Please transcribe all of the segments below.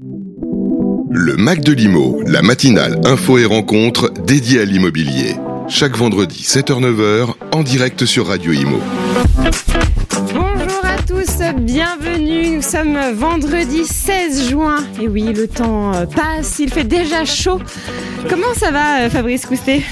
Le Mac de l'Imo, la matinale info et rencontre dédiée à l'immobilier. Chaque vendredi 7h-9h en direct sur Radio Imo. Bonjour à tous, bienvenue. Nous sommes vendredi 16 juin. Et oui, le temps euh, passe, il fait déjà chaud. Comment ça va, euh, Fabrice Coustet?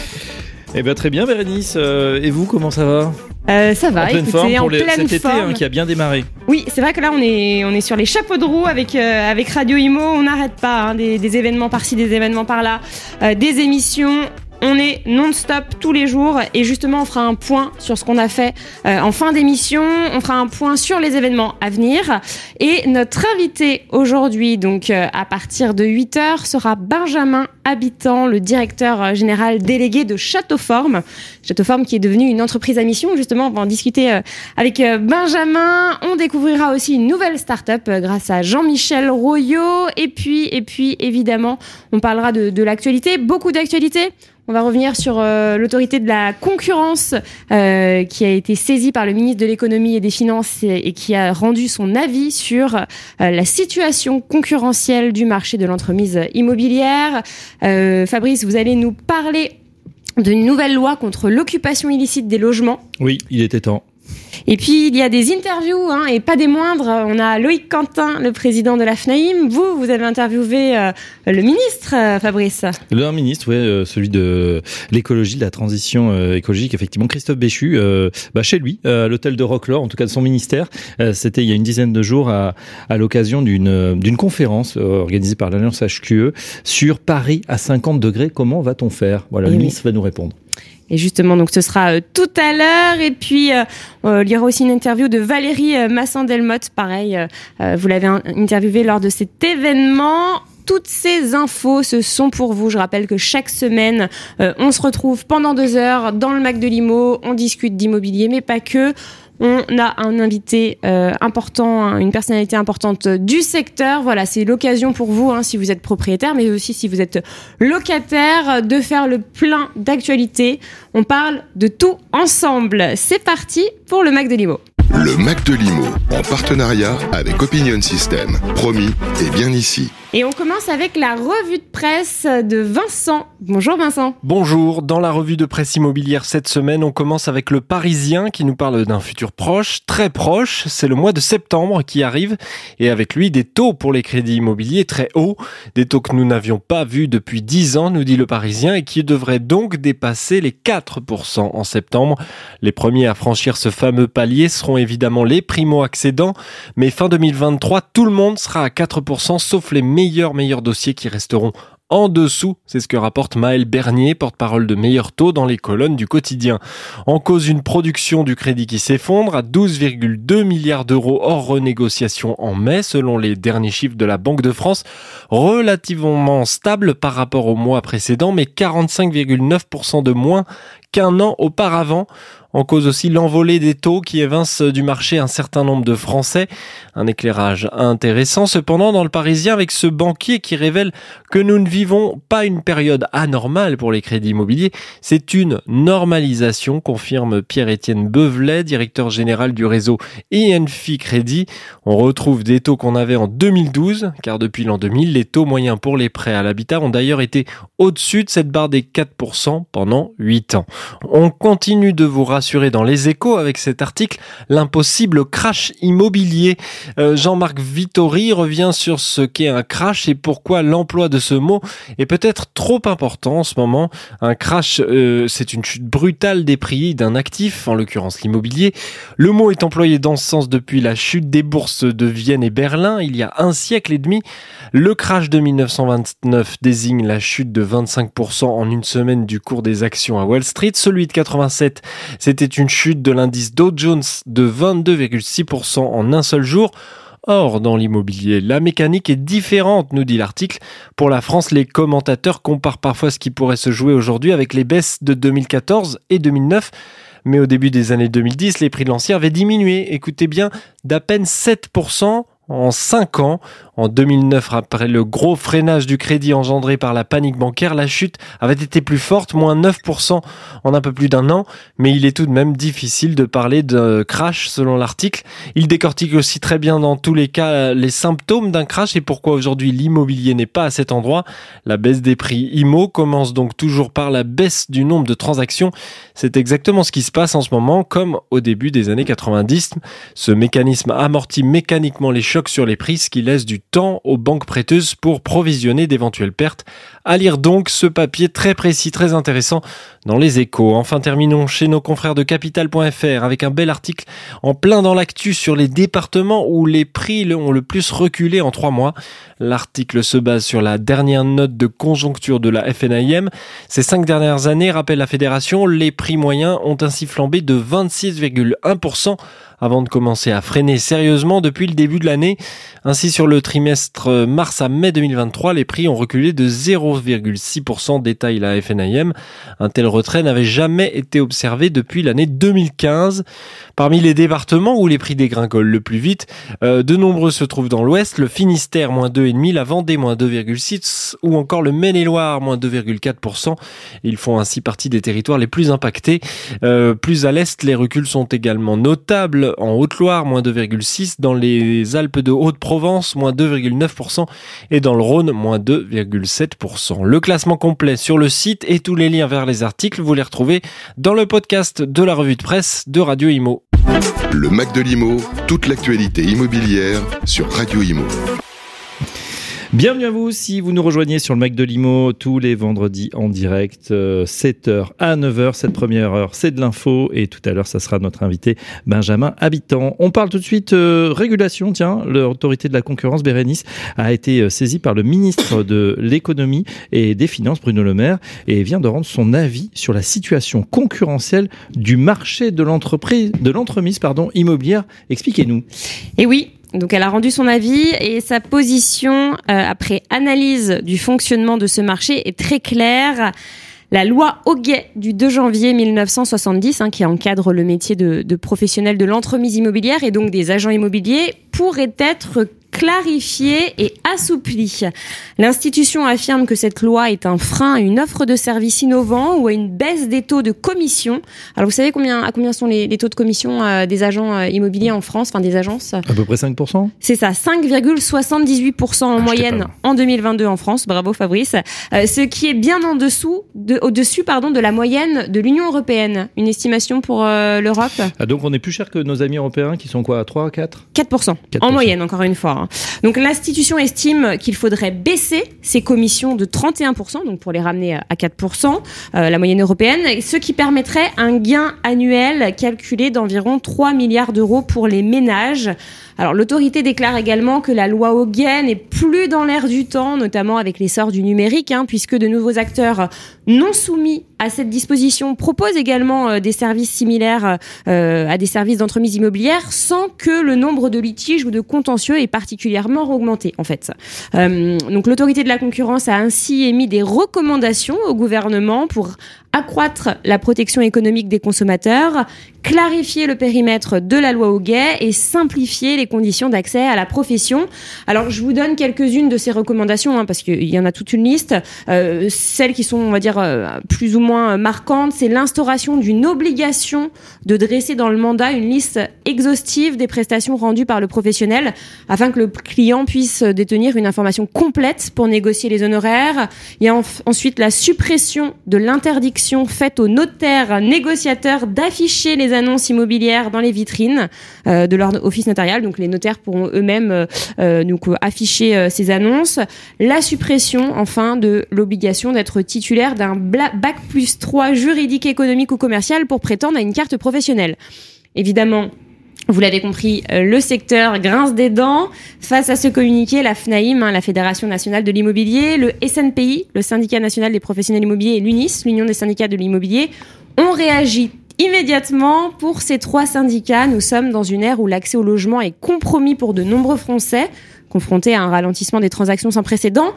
Eh bien très bien Bérénice, Euh, et vous comment ça va? Euh, Ça va, En pleine écoutez, forme en pour les- pleine cet été forme. hein, qui a bien démarré. Oui, c'est vrai que là, on est, on est sur les chapeaux de roue avec, euh, avec Radio Imo. On n'arrête pas, hein, des, des événements par-ci, des événements par-là, euh, des émissions. On est non-stop tous les jours et justement on fera un point sur ce qu'on a fait euh, en fin d'émission, on fera un point sur les événements à venir et notre invité aujourd'hui donc euh, à partir de 8h sera Benjamin Habitant, le directeur euh, général délégué de Châteauforme. Châteauforme qui est devenu une entreprise à mission justement on va en discuter euh, avec euh, Benjamin. On découvrira aussi une nouvelle start-up euh, grâce à Jean-Michel Royot. Et puis, et puis, évidemment, on parlera de, de l'actualité, beaucoup d'actualités. On va revenir sur euh, l'autorité de la concurrence euh, qui a été saisie par le ministre de l'économie et des finances et, qui a rendu son avis sur euh, la situation concurrentielle du marché de l'entremise immobilière. Fabrice, vous allez nous parler d'une nouvelle loi contre l'occupation illicite des logements. Oui, il était temps. Et puis, il y a des interviews, hein, et pas des moindres. On a Loïc Quentin, le président de la FNAIM. Vous, vous avez interviewé euh, le ministre, euh, Fabrice. Le ministre, ouais, euh, celui de l'écologie, de la transition écologique, effectivement, Christophe Béchu, bah, chez lui, à l'hôtel de Roquelaure, en tout cas de son ministère. C'était il y a une dizaine de jours à, à l'occasion d'une conférence organisée par l'Alliance HQE sur Paris à 50 degrés. Comment va-t-on faire? Voilà, Eh le oui. ministre va nous répondre. Et justement, donc ce sera euh, tout à l'heure. Et puis, euh, euh, il y aura aussi une interview de Valérie euh, Massin-Delmotte. Pareil, vous l'avez in- interviewée lors de cet événement. Toutes ces infos, ce sont pour vous. Je rappelle que chaque semaine, on se retrouve pendant deux heures dans le Mac de Limo. On discute d'immobilier, mais pas que. On a un invité euh, important, une personnalité importante du secteur. Voilà, c'est l'occasion pour vous, hein, si vous êtes propriétaire, mais aussi si vous êtes locataire, de faire le plein d'actualités. On parle de tout ensemble. C'est parti pour le Mac de Limo. Le Mac de l'Imo, en partenariat avec Opinion System. Promis, et bien ici. Et on commence avec la revue de presse de Vincent. Bonjour Vincent. Bonjour, dans la revue de presse immobilière cette semaine, on commence avec le Parisien qui nous parle d'un futur proche, très proche, c'est le mois de septembre qui arrive et avec lui des taux pour les crédits immobiliers très hauts, des taux que nous n'avions pas vus depuis 10 ans, nous dit le Parisien, et qui devraient donc dépasser les 4% en septembre. Les premiers à franchir ce fameux palier seront évidemment les primo-accédants, mais fin 2023, tout le monde sera à 4% sauf les meilleurs meilleurs dossiers qui resteront en dessous, c'est ce que rapporte Maël Bernier, porte-parole de Meilleur Taux dans les colonnes du quotidien. En cause une production du crédit qui s'effondre à 12,2 milliards d'euros hors renégociation en mai, selon les derniers chiffres de la Banque de France, relativement stable par rapport au mois précédent, mais 45,9% de moins qu'un an auparavant. En cause aussi l'envolée des taux qui évince du marché un certain nombre de Français. Un éclairage intéressant cependant dans le Parisien avec ce banquier qui révèle que nous ne vivons pas une période anormale pour les crédits immobiliers, c'est une normalisation, confirme Pierre-Étienne Bevelet, directeur général du réseau INFI Crédit. On retrouve des taux qu'on avait en 2012, car depuis l'an 2000, les taux moyens pour les prêts à l'habitat ont d'ailleurs été au-dessus de cette barre des 4% pendant 8 ans. On continue de vous rassurer dans les échos avec cet article, l'impossible crash immobilier. Euh, Jean-Marc Vittori revient sur ce qu'est un crash et pourquoi l'emploi de ce mot est peut-être trop important en ce moment. Un crash, euh, c'est une chute brutale des prix d'un actif, en l'occurrence l'immobilier. Le mot est employé dans ce sens depuis la chute des bourses de Vienne et Berlin il y a un siècle et demi. Le crash de 1929 désigne la chute de 25% en une semaine du cours des actions à Wall Street. Celui de 87, c'était une chute de l'indice Dow Jones de 22,6% en un seul jour. Or, dans l'immobilier, la mécanique est différente, nous dit l'article. Pour la France, les commentateurs comparent parfois ce qui pourrait se jouer aujourd'hui avec les baisses de 2014 et 2009. Mais au début des années 2010, les prix de l'ancien avaient diminué, écoutez bien, d'à peine 7% en 5 ans. En 2009, après le gros freinage du crédit engendré par la panique bancaire, la chute avait été plus forte, moins 9% en un peu plus d'un an, mais il est tout de même difficile de parler de crash selon l'article. Il décortique aussi très bien dans tous les cas les symptômes d'un crash et pourquoi aujourd'hui l'immobilier n'est pas à cet endroit. La baisse des prix IMO commence donc toujours par la baisse du nombre de transactions. C'est exactement ce qui se passe en ce moment, comme au début des années 90. Ce mécanisme amortit mécaniquement les chocs sur les prix, ce qui laisse du aux banques prêteuses pour provisionner d'éventuelles pertes. À lire donc ce papier très précis, très intéressant dans les échos. Enfin, terminons chez nos confrères de capital.fr avec un bel article en plein dans l'actu sur les départements où les prix ont le plus reculé en trois mois. L'article se base sur la dernière note de conjoncture de la FNIM. Ces cinq dernières années, rappelle la fédération, les prix moyens ont ainsi flambé de 26,1% avant de commencer à freiner sérieusement depuis le début de l'année. Ainsi, sur le trimestre mars à mai 2023, les prix ont reculé de 0,6%, détaille la FNIM. Un tel retrait n'avait jamais été observé depuis l'année 2015. Parmi les départements où les prix dégringolent le plus vite, euh, de nombreux se trouvent dans l'ouest, le Finistère moins 2,5, la Vendée moins 2,6% ou encore le Maine-et-Loire moins 2,4%. Ils font ainsi partie des territoires les plus impactés. Euh, plus à l'est, les reculs sont également notables en Haute-Loire, moins 2,6%, dans les Alpes de Haute-Provence, moins 2,9% et dans le Rhône, moins 2,7%. Le classement complet sur le site et tous les liens vers les articles, vous les retrouvez dans le podcast de la revue de presse de Radio Imo. Le Mac de l'Imo, toute l'actualité immobilière sur Radio Imo. Bienvenue à vous si vous nous rejoignez sur le Mac de Limo tous les vendredis en direct, 7h euh, à 9h. Cette première heure, c'est de l'info et tout à l'heure, ça sera notre invité Benjamin Habitant. On parle tout de suite euh, régulation. Tiens, l'autorité de la concurrence, Bérénice, a été euh, saisie par le ministre de l'économie et des finances, Bruno Le Maire, et vient de rendre son avis sur la situation concurrentielle du marché de l'entreprise, de l'entremise, pardon, immobilière. Expliquez-nous. Et oui, donc elle a rendu son avis et sa position euh, après analyse du fonctionnement de ce marché est très claire. La loi Hoguet du 2 janvier 1970, hein, qui encadre le métier de, de professionnel de l'entremise immobilière et donc des agents immobiliers, pourrait être clarifié et assoupli. L'institution affirme que cette loi est un frein à une offre de services innovants ou à une baisse des taux de commission. Alors vous savez combien, à combien sont les, taux de commission euh, des agents euh, immobiliers en France, enfin des agences? À peu près 5% C'est ça, 5,78% en ah, moyenne en 2022 en France. Bravo Fabrice. Euh, ce qui est bien en dessous, de, au-dessus pardon, de la moyenne de l'Union européenne. Une estimation pour l'Europe? Ah, Donc on est plus cher que nos amis européens qui sont quoi, à 3, 4 4%, 4%. En moyenne, encore une fois. Hein. Donc l'institution estime qu'il faudrait baisser ces commissions de 31%, donc pour les ramener à 4%, euh, la moyenne européenne, ce qui permettrait un gain annuel calculé d'environ 3 milliards d'euros pour les ménages. Alors l'autorité déclare également que la loi Hoguet n'est plus dans l'air du temps, notamment avec l'essor du numérique, hein, puisque de nouveaux acteurs non soumis à cette disposition proposent également euh, des services similaires euh, à des services d'entremise immobilière sans que le nombre de litiges ou de contentieux ait particulièrement augmenté en fait. Euh, donc l'autorité de la concurrence a ainsi émis des recommandations au gouvernement pour accroître la protection économique des consommateurs, clarifier le périmètre de la loi Hoguet et simplifier les conditions d'accès à la profession. Alors, je vous donne quelques-unes de ces recommandations, hein, parce qu'il y en a toute une liste. Euh, celles qui sont, on va dire, euh, plus ou moins marquantes, c'est l'instauration d'une obligation de dresser dans le mandat une liste exhaustive des prestations rendues par le professionnel, afin que le client puisse détenir une information complète pour négocier les honoraires. Il y a ensuite la suppression de l'interdiction faite aux notaires négociateurs d'afficher les annonces immobilières dans les vitrines euh, de leur office notarial. Donc les notaires pourront eux-mêmes euh, euh, afficher ces annonces. La suppression enfin de l'obligation d'être titulaire d'un bac plus 3 juridique, économique ou commercial pour prétendre à une carte professionnelle. Évidemment, vous l'avez compris, euh, le secteur grince des dents. Face à ce communiqué, la FNAIM, hein, la Fédération nationale de l'immobilier, le SNPI, le syndicat national des professionnels immobiliers et l'UNIS, l'Union des syndicats de l'immobilier, ont réagi immédiatement. Pour ces trois syndicats, nous sommes dans une ère où l'accès au logement est compromis pour de nombreux Français confrontés à un ralentissement des transactions sans précédent.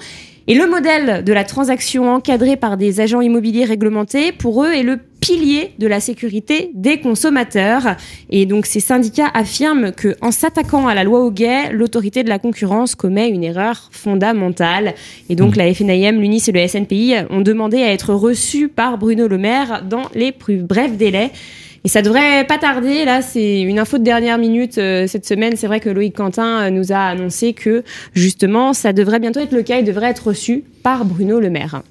Et le modèle de la transaction encadrée par des agents immobiliers réglementés, pour eux, est le pilier de la sécurité des consommateurs. Et donc ces syndicats affirment que en s'attaquant à la loi au guet, l'autorité de la concurrence commet une erreur fondamentale. Et donc la FNIM, l'UNIS et le SNPI ont demandé à être reçus par Bruno Le Maire dans les plus brefs délais. Et ça devrait pas tarder. Là, c'est une info de dernière minute euh, cette semaine. C'est vrai que Loïc Quentin euh, nous a annoncé que justement, ça devrait bientôt être le cas. Il devrait être reçu par Bruno Le Maire.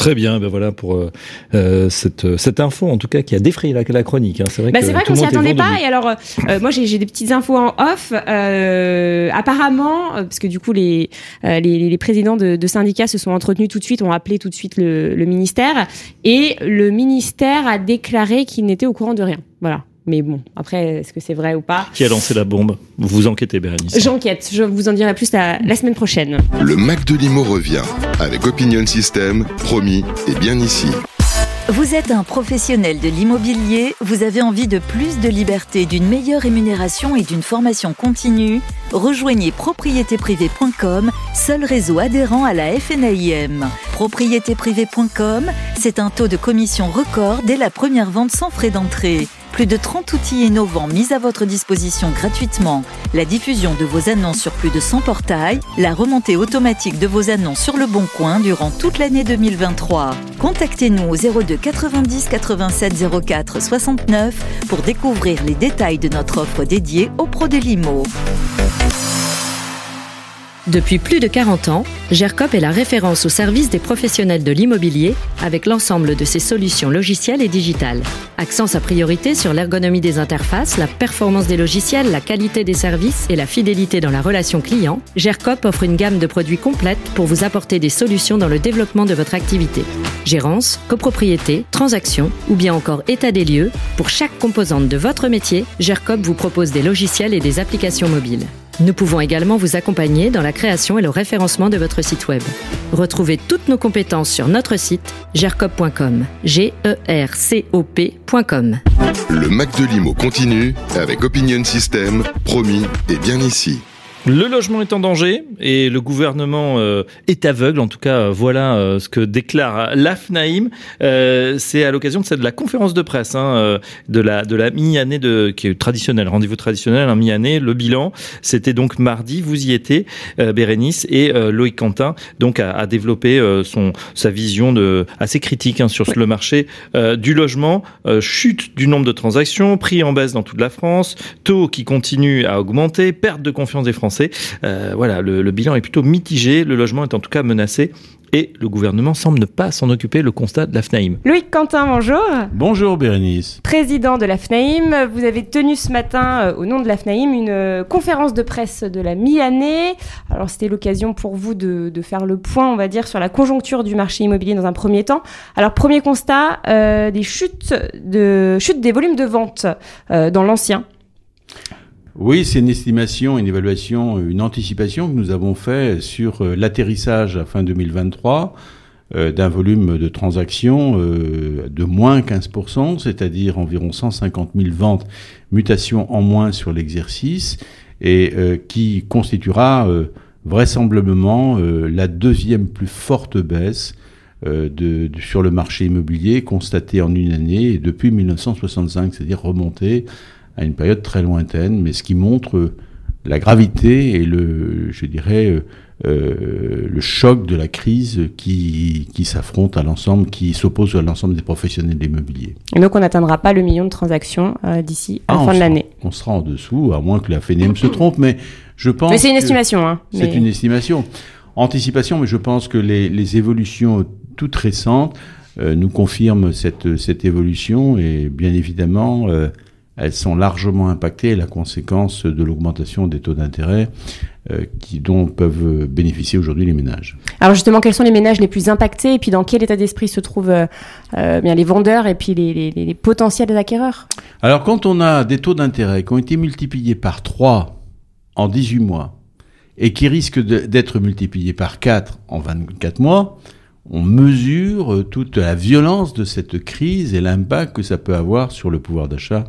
Très bien, ben voilà pour euh, euh, cette, cette info en tout cas qui a défrayé la, la chronique. Hein. C'est vrai, bah, c'est vrai qu'on s'y attendait pas. Et alors, euh, moi j'ai des petites infos en off. apparemment, parce que du coup les, les, les, présidents de, de, syndicats se sont entretenus tout de suite, ont appelé tout de suite le, le ministère, et le ministère a déclaré qu'il n'était au courant de rien. Voilà. Mais bon, après, est-ce que c'est vrai ou pas Qui a lancé la bombe Vous enquêtez, Bérénice J'enquête. Je vous en dirai plus la, la semaine prochaine. Le Mac de Limo revient avec Opinion System, promis et bien ici. Vous êtes un professionnel de l'immobilier, vous avez envie de plus de liberté, d'une meilleure rémunération et d'une formation continue Rejoignez propriétéprivé.com, seul réseau adhérent à la FNAIM. Propriétéprivé.com, c'est un taux de commission record dès la première vente sans frais d'entrée. Plus de 30 outils innovants mis à votre disposition gratuitement. La diffusion de vos annonces sur plus de 100 portails, la remontée automatique de vos annonces sur le bon coin durant toute l'année 2023. Contactez-nous au 02 90 87 04 69 pour découvrir les détails de notre offre dédiée aux pros de l'IMO. Depuis plus de 40 ans, GERCOP est la référence au service des professionnels de l'immobilier avec l'ensemble de ses solutions logicielles et digitales. Accent sa priorité sur l'ergonomie des interfaces, la performance des logiciels, la qualité des services et la fidélité dans la relation client, GERCOP offre une gamme de produits complète pour vous apporter des solutions dans le développement de votre activité. Gérance, copropriété, transaction ou bien encore état des lieux, pour chaque composante de votre métier, GERCOP vous propose des logiciels et des applications mobiles. Nous pouvons également vous accompagner dans la création et le référencement de votre site web. Retrouvez toutes nos compétences sur notre site gercop.com. G E R C O P.com. Le Mac de Limo continue avec Opinion System, promis et bien ici. Le logement est en danger et le gouvernement euh, est aveugle. En tout cas, euh, voilà euh, ce que déclare l'AFNAIM. c'est à l'occasion de, de la conférence de presse hein, de la de la mi-année de qui est traditionnelle, rendez-vous traditionnel, un mi-année. Le bilan, c'était donc mardi. Vous y étiez, Bérénice et Loïc Quentin, donc a, a développé son sa vision de assez critique hein, sur le marché du logement. chute du nombre de transactions, prix en baisse dans toute la France, taux qui continue à augmenter, perte de confiance des Français euh, voilà, le, bilan est plutôt mitigé. Le logement est en tout cas menacé et le gouvernement semble ne pas s'en occuper, le constat de la FNAIM. Loïc Quentin, bonjour. Bonjour Bérénice. Président de la FNAIM, vous avez tenu ce matin, euh, au nom de la FNAIM, une euh, conférence de presse de la mi-année. Alors c'était l'occasion pour vous de, faire le point, on va dire, sur la conjoncture du marché immobilier dans un premier temps. Alors premier constat, des chutes, de, chutes des volumes de vente dans l'ancien. Oui, c'est une estimation, une évaluation, une anticipation que nous avons fait sur euh, l'atterrissage à fin 2023 euh, d'un volume de transactions euh, de moins 15%, c'est-à-dire environ 150 000 ventes, mutations en moins sur l'exercice, et qui constituera vraisemblablement la deuxième plus forte baisse sur le marché immobilier constatée en une année depuis 1965, c'est-à-dire remontée à une période très lointaine, mais ce qui montre la gravité et le, je dirais, euh, euh, le choc de la crise qui, qui s'affronte à l'ensemble, qui s'oppose à l'ensemble des professionnels de l'immobilier. Et donc on n'atteindra pas le million de transactions euh, d'ici à la ah, fin de l'année. On sera en dessous, à moins que la FNM se trompe, mais je pense. Mais c'est une estimation. Hein, c'est une estimation. Anticipation, mais je pense que les, les évolutions toutes récentes nous confirment cette, cette évolution et bien évidemment elles sont largement impactées, la conséquence de l'augmentation des taux d'intérêt euh, qui, dont peuvent bénéficier aujourd'hui les ménages. Alors justement, quels sont les ménages les plus impactés? Et puis dans quel état d'esprit se trouvent euh, euh, bien les vendeurs et puis les, les, potentiels acquéreurs? Alors quand on a des taux d'intérêt qui ont été multipliés par 3 en 18 mois et qui risquent d'être multipliés par 4 en 24 mois, on mesure toute la violence de cette crise et l'impact que ça peut avoir sur le pouvoir d'achat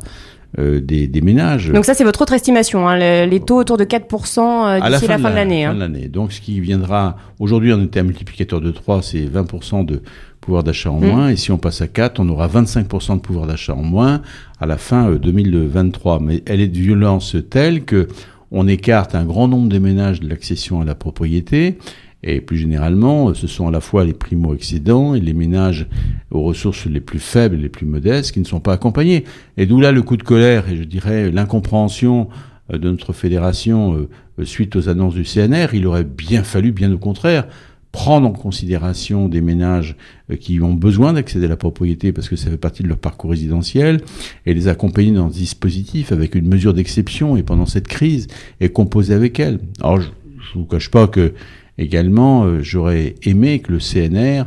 euh, des, des ménages. Donc ça, c'est votre autre estimation, hein, le- les taux autour de 4% euh, d'ici la fin de l'année. fin hein. de l'année. Donc, ce qui viendra, aujourd'hui, on était à multiplicateur de 3, c'est 20% de pouvoir d'achat en Mm. moins. Et si on passe à 4, on aura 25% de pouvoir d'achat en moins à la fin euh, 2023. Mais elle est de violence telle que on écarte un grand nombre des ménages de l'accession à la propriété. Et plus généralement, euh, ce sont à la fois les primo-excédents et les ménages aux ressources les plus faibles, les plus modestes, qui ne sont pas accompagnés. Et d'où là le coup de colère et je dirais l'incompréhension euh, de notre fédération euh, suite aux annonces du CNR. Il aurait bien fallu, bien au contraire, prendre en considération des ménages qui ont besoin d'accéder à la propriété parce que ça fait partie de leur parcours résidentiel et les accompagner dans ce dispositif avec une mesure d'exception et pendant cette crise et composer avec elle. Alors je ne vous cache pas que également euh, j'aurais aimé que le CNR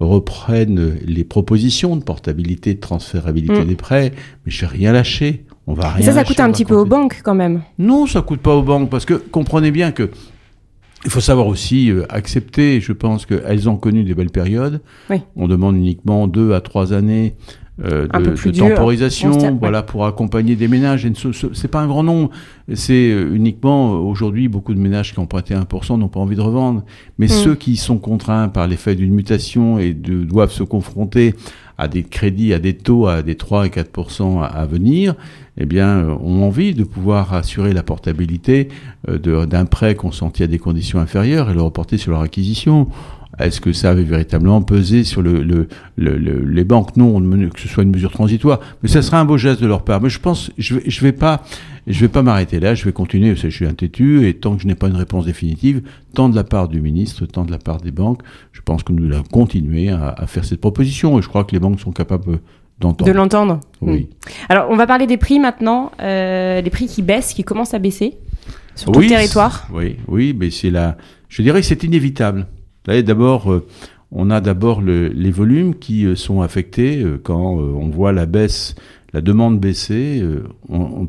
reprenne les propositions de portabilité, de transférabilité Mm. des prêts, mais je n'ai rien lâché. On va rien Et ça, ça lâcher, coûte un petit peu aux banques quand même. Non, ça coûte pas aux banques parce que comprenez bien que il faut savoir aussi euh, accepter. Je pense qu'elles ont connu des belles périodes. Oui. On demande uniquement deux à trois années euh, de, temporisation, voilà, pour accompagner des ménages. Et ce- C'est pas un grand nombre. C'est euh, uniquement euh, aujourd'hui beaucoup de ménages qui ont prêté 1% n'ont pas envie de revendre. Mais Mm. ceux qui sont contraints par l'effet d'une mutation et de, doivent se confronter à des crédits, à des taux à des 3 et 4% à, à venir, eh bien, ont envie de pouvoir assurer la portabilité euh, d'un prêt consenti à des conditions inférieures et le reporter sur leur acquisition. Est-ce que ça avait véritablement pesé sur le, le- le- le- les banques? Non, que ce soit une mesure transitoire. Mais ça sera un beau geste de leur part. Mais je pense, je vais, je vais pas, je vais pas m'arrêter là. Je vais continuer. parce que Je suis un têtu et tant que je n'ai pas une réponse définitive, tant de la part du ministre, tant de la part des banques, je pense que nous allons continuer à, à faire cette proposition. Et je crois que les banques sont capables d'entendre. De l'entendre. Oui. Alors, on va parler des prix maintenant. Euh, les prix qui baissent, qui commencent à baisser sur tout Oui, le territoire. Oui, oui, mais c'est la. Je dirais que c'est inévitable. Savez, D'abord, euh, on a d'abord le- les volumes qui euh, sont affectés euh, quand on voit la baisse, la demande baisser.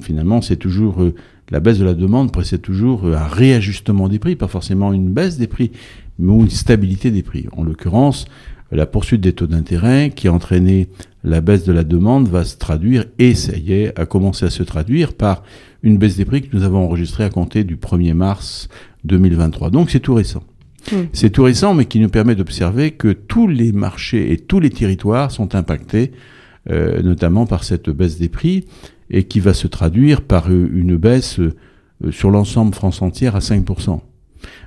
finalement, c'est toujours la baisse de la demande précède toujours un réajustement des prix, pas forcément une baisse des prix, mais une stabilité des prix. En l'occurrence, la poursuite des taux d'intérêt qui a entraîné la baisse de la demande va se traduire, et ça y est, a commencé à se traduire par une baisse des prix que nous avons enregistrée à compter du 1er mars 2023. Donc c'est tout récent. Mm. C'est tout récent, mais qui nous permet d'observer que tous les marchés et tous les territoires sont impactés, euh, notamment par cette baisse des prix, et qui va se traduire par euh, une baisse euh, sur l'ensemble France entière à 5%.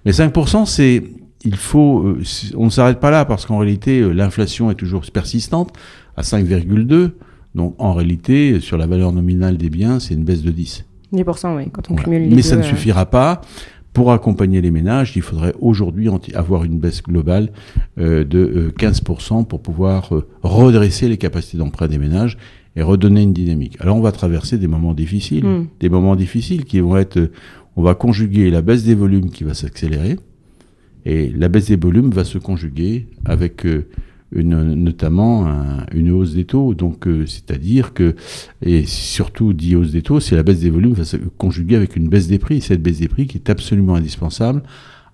Mais 5%, c'est, il faut, on ne s'arrête pas là parce qu'en réalité, l'inflation est toujours persistante à 5,2. Donc, en réalité, sur la valeur nominale des biens, c'est une baisse de 10. 10%, oui, quand on Voilà. cumule les Mais ça ne euh. suffira pas. Pour accompagner les ménages, il faudrait aujourd'hui avoir une baisse globale euh, de euh, 15% pour pouvoir euh, redresser les capacités d'emprunt des ménages et redonner une dynamique. Alors on va traverser des moments difficiles, Mm. des moments difficiles qui vont être, euh, on va conjuguer la baisse des volumes qui va s'accélérer et la baisse des volumes va se conjuguer avec euh, une, notamment un- une hausse des taux. Donc, euh, c'est-à-dire que, et surtout dit hausse des taux, c'est la baisse des volumes va se conjuguer avec une baisse des prix. Cette baisse des prix qui est absolument indispensable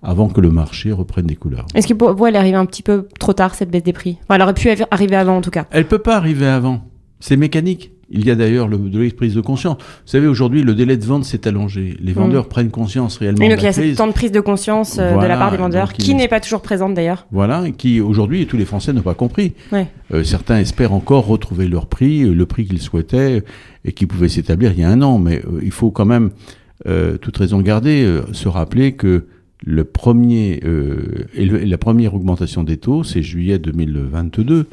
avant que le marché reprenne des couleurs. Est-ce que pour vous, elle est arrivée un petit peu trop tard, cette baisse des prix? Enfin, Elle aurait pu arriver avant, en tout cas. Elle peut pas arriver avant. C'est mécanique. Il y a d'ailleurs le- de la prise de conscience. Vous savez, aujourd'hui, le délai de vente s'est allongé. Les vendeurs prennent conscience réellement Et de donc, il y la a cette crise. temps de prise de conscience euh, de la part des vendeurs, donc qui n'est pas toujours présente d'ailleurs. Voilà, et qui aujourd'hui, tous les Français n'ont pas compris. Ouais. Euh, certains espèrent encore retrouver leur prix, euh, le prix qu'ils souhaitaient et qui pouvait s'établir il y a un an. Mais euh, il faut quand même, euh, toute raison garder, euh, se rappeler que le premier, euh, éle- la première augmentation des taux, c'est juillet 2022.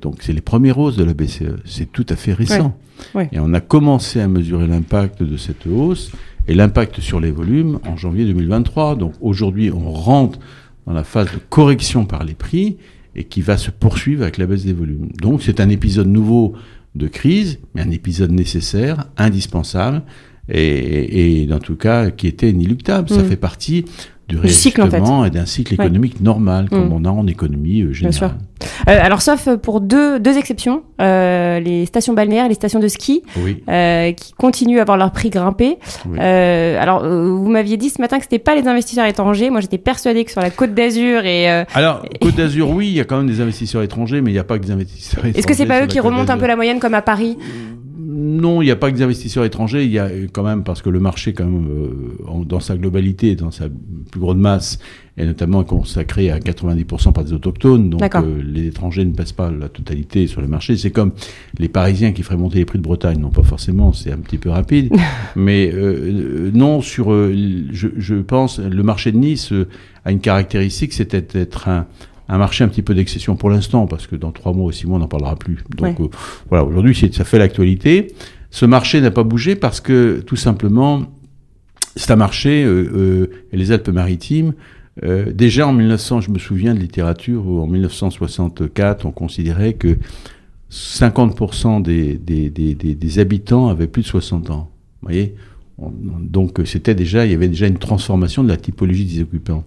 Donc c'est les premières hausses de la BCE. C'est tout à fait récent. Ouais. Ouais. Et on a commencé à mesurer l'impact de cette hausse et l'impact sur les volumes en janvier 2023. Donc aujourd'hui, on rentre dans la phase de correction par les prix et qui va se poursuivre avec la baisse des volumes. Donc c'est un épisode nouveau de crise, mais un épisode nécessaire, indispensable, et, et, en tout cas qui était inéluctable. Ça Mm. fait partie du cycle, en fait. réajustement et d'un cycle Ouais. économique normal, comme Mm. on a en économie euh, Bien sûr. générale. Euh, alors, sauf pour deux, deux exceptions, euh, les stations balnéaires et les stations de ski, Oui. euh, qui continuent à avoir leur prix. Oui. Euh, alors, euh, vous m'aviez dit ce matin que c'était pas les investisseurs étrangers. Moi, j'étais persuadée que sur la Côte d'Azur et euh, Alors, Côte d'Azur, oui, il y a quand même des investisseurs étrangers, mais il n'y a pas que des investisseurs étrangers. est-ce que c'est pas eux qui remontent un peu la moyenne comme à Paris? Non, il n'y a pas que des investisseurs étrangers. Il y a quand même, parce que le marché, quand même, euh, dans sa globalité, dans sa plus grande masse, est notamment consacré à 90% par des autochtones. Donc euh, les étrangers ne passent pas la totalité sur le marché. C'est comme les Parisiens qui feraient monter les prix de Bretagne. Non, pas forcément, c'est un petit peu rapide. Mais euh, non, sur, je, je, pense, le marché de Nice a une caractéristique, c'était d'être un un marché un petit peu d'excession pour l'instant, parce que dans trois mois ou six mois, on n'en parlera plus. Donc euh, voilà, aujourd'hui, ça fait l'actualité. Ce marché n'a pas bougé parce que tout simplement, c'est un marché, euh, euh, et les Alpes-Maritimes, déjà en 1900, je me souviens de littérature, où en 1964, on considérait que 50% des, des, des, des, habitants avaient plus de 60 ans. Vous voyez? Donc c'était déjà, il y avait déjà une transformation de la typologie des occupants.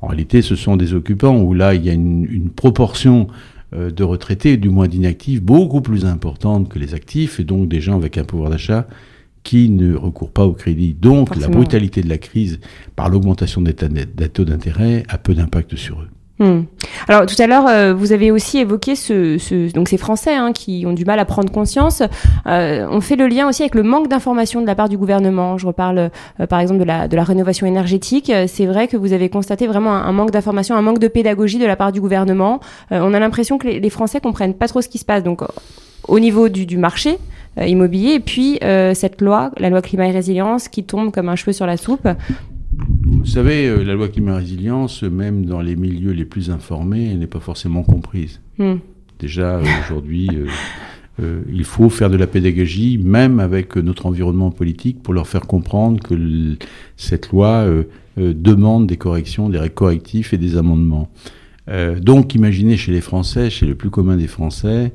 En réalité, ce sont des occupants où là, il y a une, proportion euh, de retraités, du moins d'inactifs, beaucoup plus importante que les actifs, et donc des gens avec un pouvoir d'achat qui ne recourent pas au crédit. Donc la brutalité de la crise par l'augmentation des taux d'intérêt a peu d'impact sur eux. Hmm. Alors tout à l'heure, euh, vous avez aussi évoqué ce, donc ces Français hein, qui ont du mal à prendre conscience. Euh, on fait le lien aussi avec le manque d'information de la part du gouvernement. Je reparle euh, par exemple de la, de la rénovation énergétique. C'est vrai que vous avez constaté vraiment un, manque d'information, un manque de pédagogie de la part du gouvernement. on a l'impression que les, les, Français comprennent pas trop ce qui se passe. Donc au niveau du, du marché immobilier, et puis cette loi, la loi climat et résilience, qui tombe comme un cheveu sur la soupe. Vous savez, euh, la loi climat résilience, même dans les milieux les plus informés, n'est pas forcément comprise. Hmm. Déjà, euh, aujourd'hui, euh, il faut faire de la pédagogie, même avec notre environnement politique, pour leur faire comprendre que cette loi demande des corrections, des correctifs et des amendements. donc, imaginez chez les Français, chez le plus commun des Français,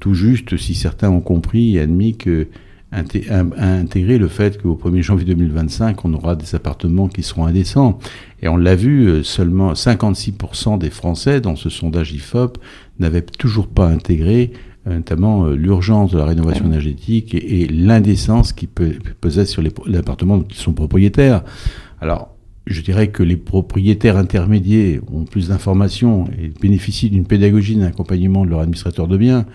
tout juste, si certains ont compris et admis que intégrer le fait qu'au 1er janvier 2025, on aura des appartements qui seront indécents. Et on l'a vu, euh, seulement 56% des Français dans ce sondage IFOP n'avaient toujours pas intégré euh, notamment euh, l'urgence de la rénovation énergétique et, l'indécence qui peut peser sur les, les appartements qui sont propriétaires. Alors, je dirais que les propriétaires intermédiaires ont plus d'informations et bénéficient d'une pédagogie, d'un accompagnement de leur administrateur de biens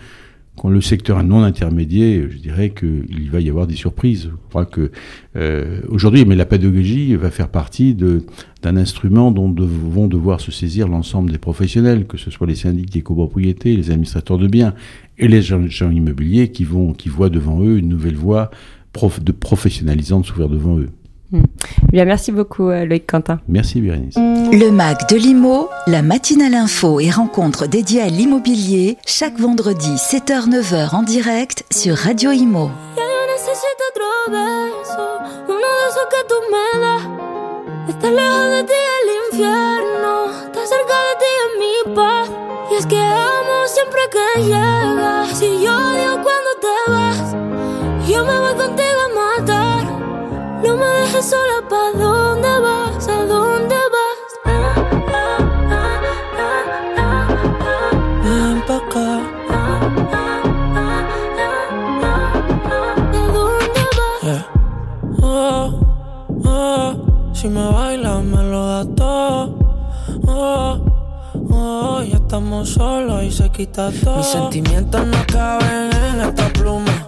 quand le secteur est non intermédiaire, je dirais qu'il va y avoir des surprises. Je crois que euh, aujourd'hui, mais la pédagogie va faire partie d'un instrument dont vont devoir se saisir l'ensemble des professionnels, que ce soit les syndics des copropriétés, les administrateurs de biens et les gens, immobiliers qui vont, voient devant eux une nouvelle voie de professionnalisante s'ouvrir devant eux. Hmm. Bien, merci beaucoup, euh, Loïc Quentin. Merci, Bérénice. Le MAC de l'IMO, la matinale info et rencontre dédiée à l'immobilier, chaque vendredi 7h-9h en direct sur Radio IMO. Estar lejos de ti es el infierno, estar cerca de ti es mi paz. Y es que amo siempre que llegas. Si yo odio cuando te vas, yo me voy contigo a matar. No me dejes sola, ¿pa' dónde vas? ¿A dónde vas? Ven pa' acá. ¿A dónde vas? Oh, oh, si me bailas me lo das todo. Oh, oh, ya estamos solos y se quita todo. Mis sentimientos no caben en esta pluma.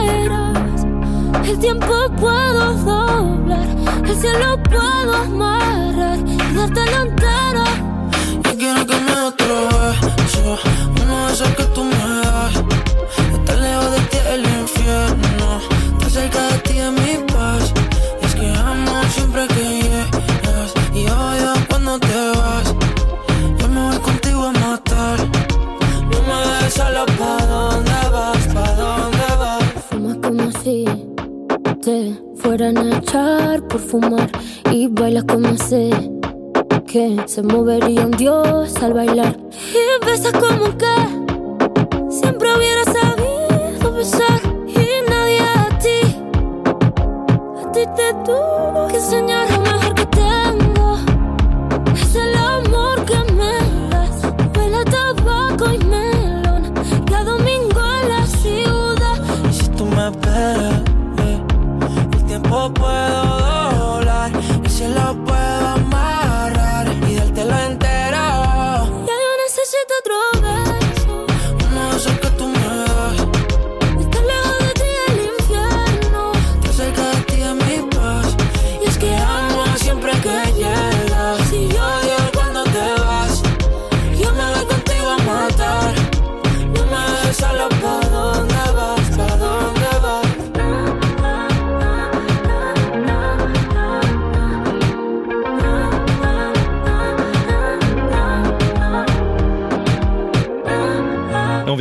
el tiempo puedo doblar, el cielo puedo amarrar y darte la entera. Yo quiero que me otro beso, uno de esos que tú me a echar por fumar y bailas como sé que se movería un dios al bailar. Y besas como que siempre hubiera sabido besar y nadie a ti hiciste tú que enseñar puedo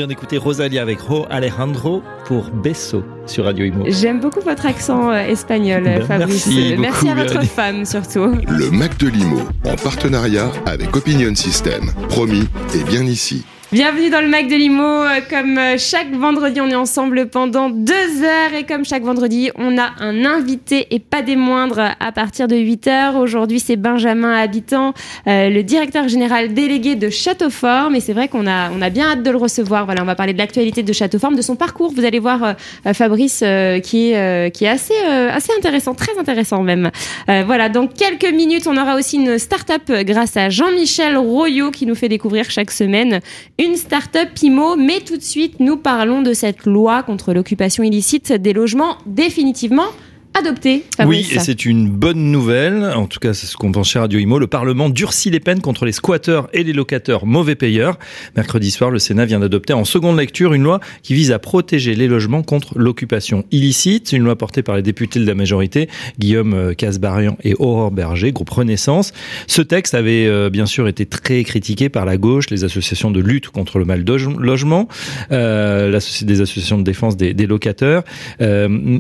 vient d'écouter Rosalia avec Ro Alejandro pour Besso sur Radio Imo. J'aime beaucoup votre accent euh, espagnol, Ben, Fabrice. merci beaucoup, à votre femme surtout. Le Mac de Limo, en partenariat avec Opinion System. Promis, et bien ici. Bienvenue dans le Mac de Limo. Euh, Comme euh, chaque vendredi, on est ensemble pendant deux heures. Et comme chaque vendredi, on a un invité et pas des moindres à partir de 8 heures. Aujourd'hui, c'est Benjamin Habitant, euh, le directeur général délégué de Châteauforme. Et c'est vrai qu'on a, on a bien hâte de le recevoir. Voilà, on va parler de l'actualité de Châteauforme, de son parcours. Vous allez voir Fabrice qui est, qui est assez, assez intéressant, très intéressant même. Voilà, dans quelques minutes, on aura aussi une start-up grâce à Jean-Michel Royot qui nous fait découvrir chaque semaine une start-up IMO. Mais tout de suite, nous parlons de cette loi contre l'occupation illicite des logements définitivement adoptée. Oui, et c'est une bonne nouvelle. En tout cas, c'est ce qu'on pense chez Radio Imo. Le Parlement durcit les peines contre les squatteurs et les locataires mauvais payeurs. Mercredi soir, le Sénat vient d'adopter en seconde lecture une loi qui vise à protéger les logements contre l'occupation illicite. Une loi portée par les députés de la majorité, Guillaume euh, Casbarian et Aurore Berger, groupe Renaissance. Ce texte avait euh, bien sûr été très critiqué par la gauche, les associations de lutte contre le mal logement, euh, des associations de défense des, locataires, euh,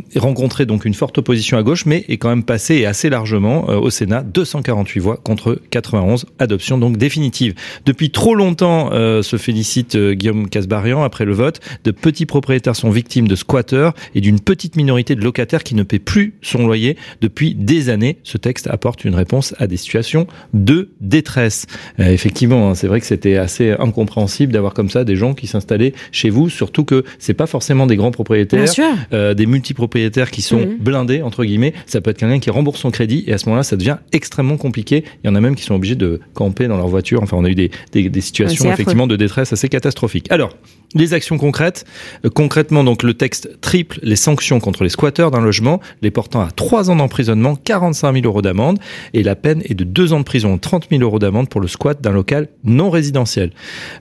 donc une forte opposition à gauche, mais est quand même passé et assez largement euh, au Sénat, 248 voix contre 91, adoption donc définitive. Depuis trop longtemps, euh, se félicite euh, Guillaume Casbarian après le vote, de petits propriétaires sont victimes de squatteurs et d'une petite minorité de locataires qui ne paient plus son loyer depuis des années. Ce texte apporte une réponse à des situations de détresse. Euh, effectivement, hein, c'est vrai que c'était assez incompréhensible d'avoir comme ça des gens qui s'installaient chez vous, surtout que c'est pas forcément des grands propriétaires euh, des multipropriétaires qui sont Mhm. blindés entre guillemets. Ça peut être quelqu'un qui rembourse son crédit et à ce moment-là, ça devient extrêmement compliqué. Il y en a même qui sont obligés de camper dans leur voiture. Enfin, on a eu des, des, situations effectivement de détresse assez catastrophiques. Alors, les actions concrètes. Euh, concrètement, donc le texte triple les sanctions contre les squatteurs d'un logement, les portant à 3 ans d'emprisonnement, 45 000 euros d'amende et la peine est de 2 ans de prison, 30 000 euros d'amende pour le squat d'un local non résidentiel.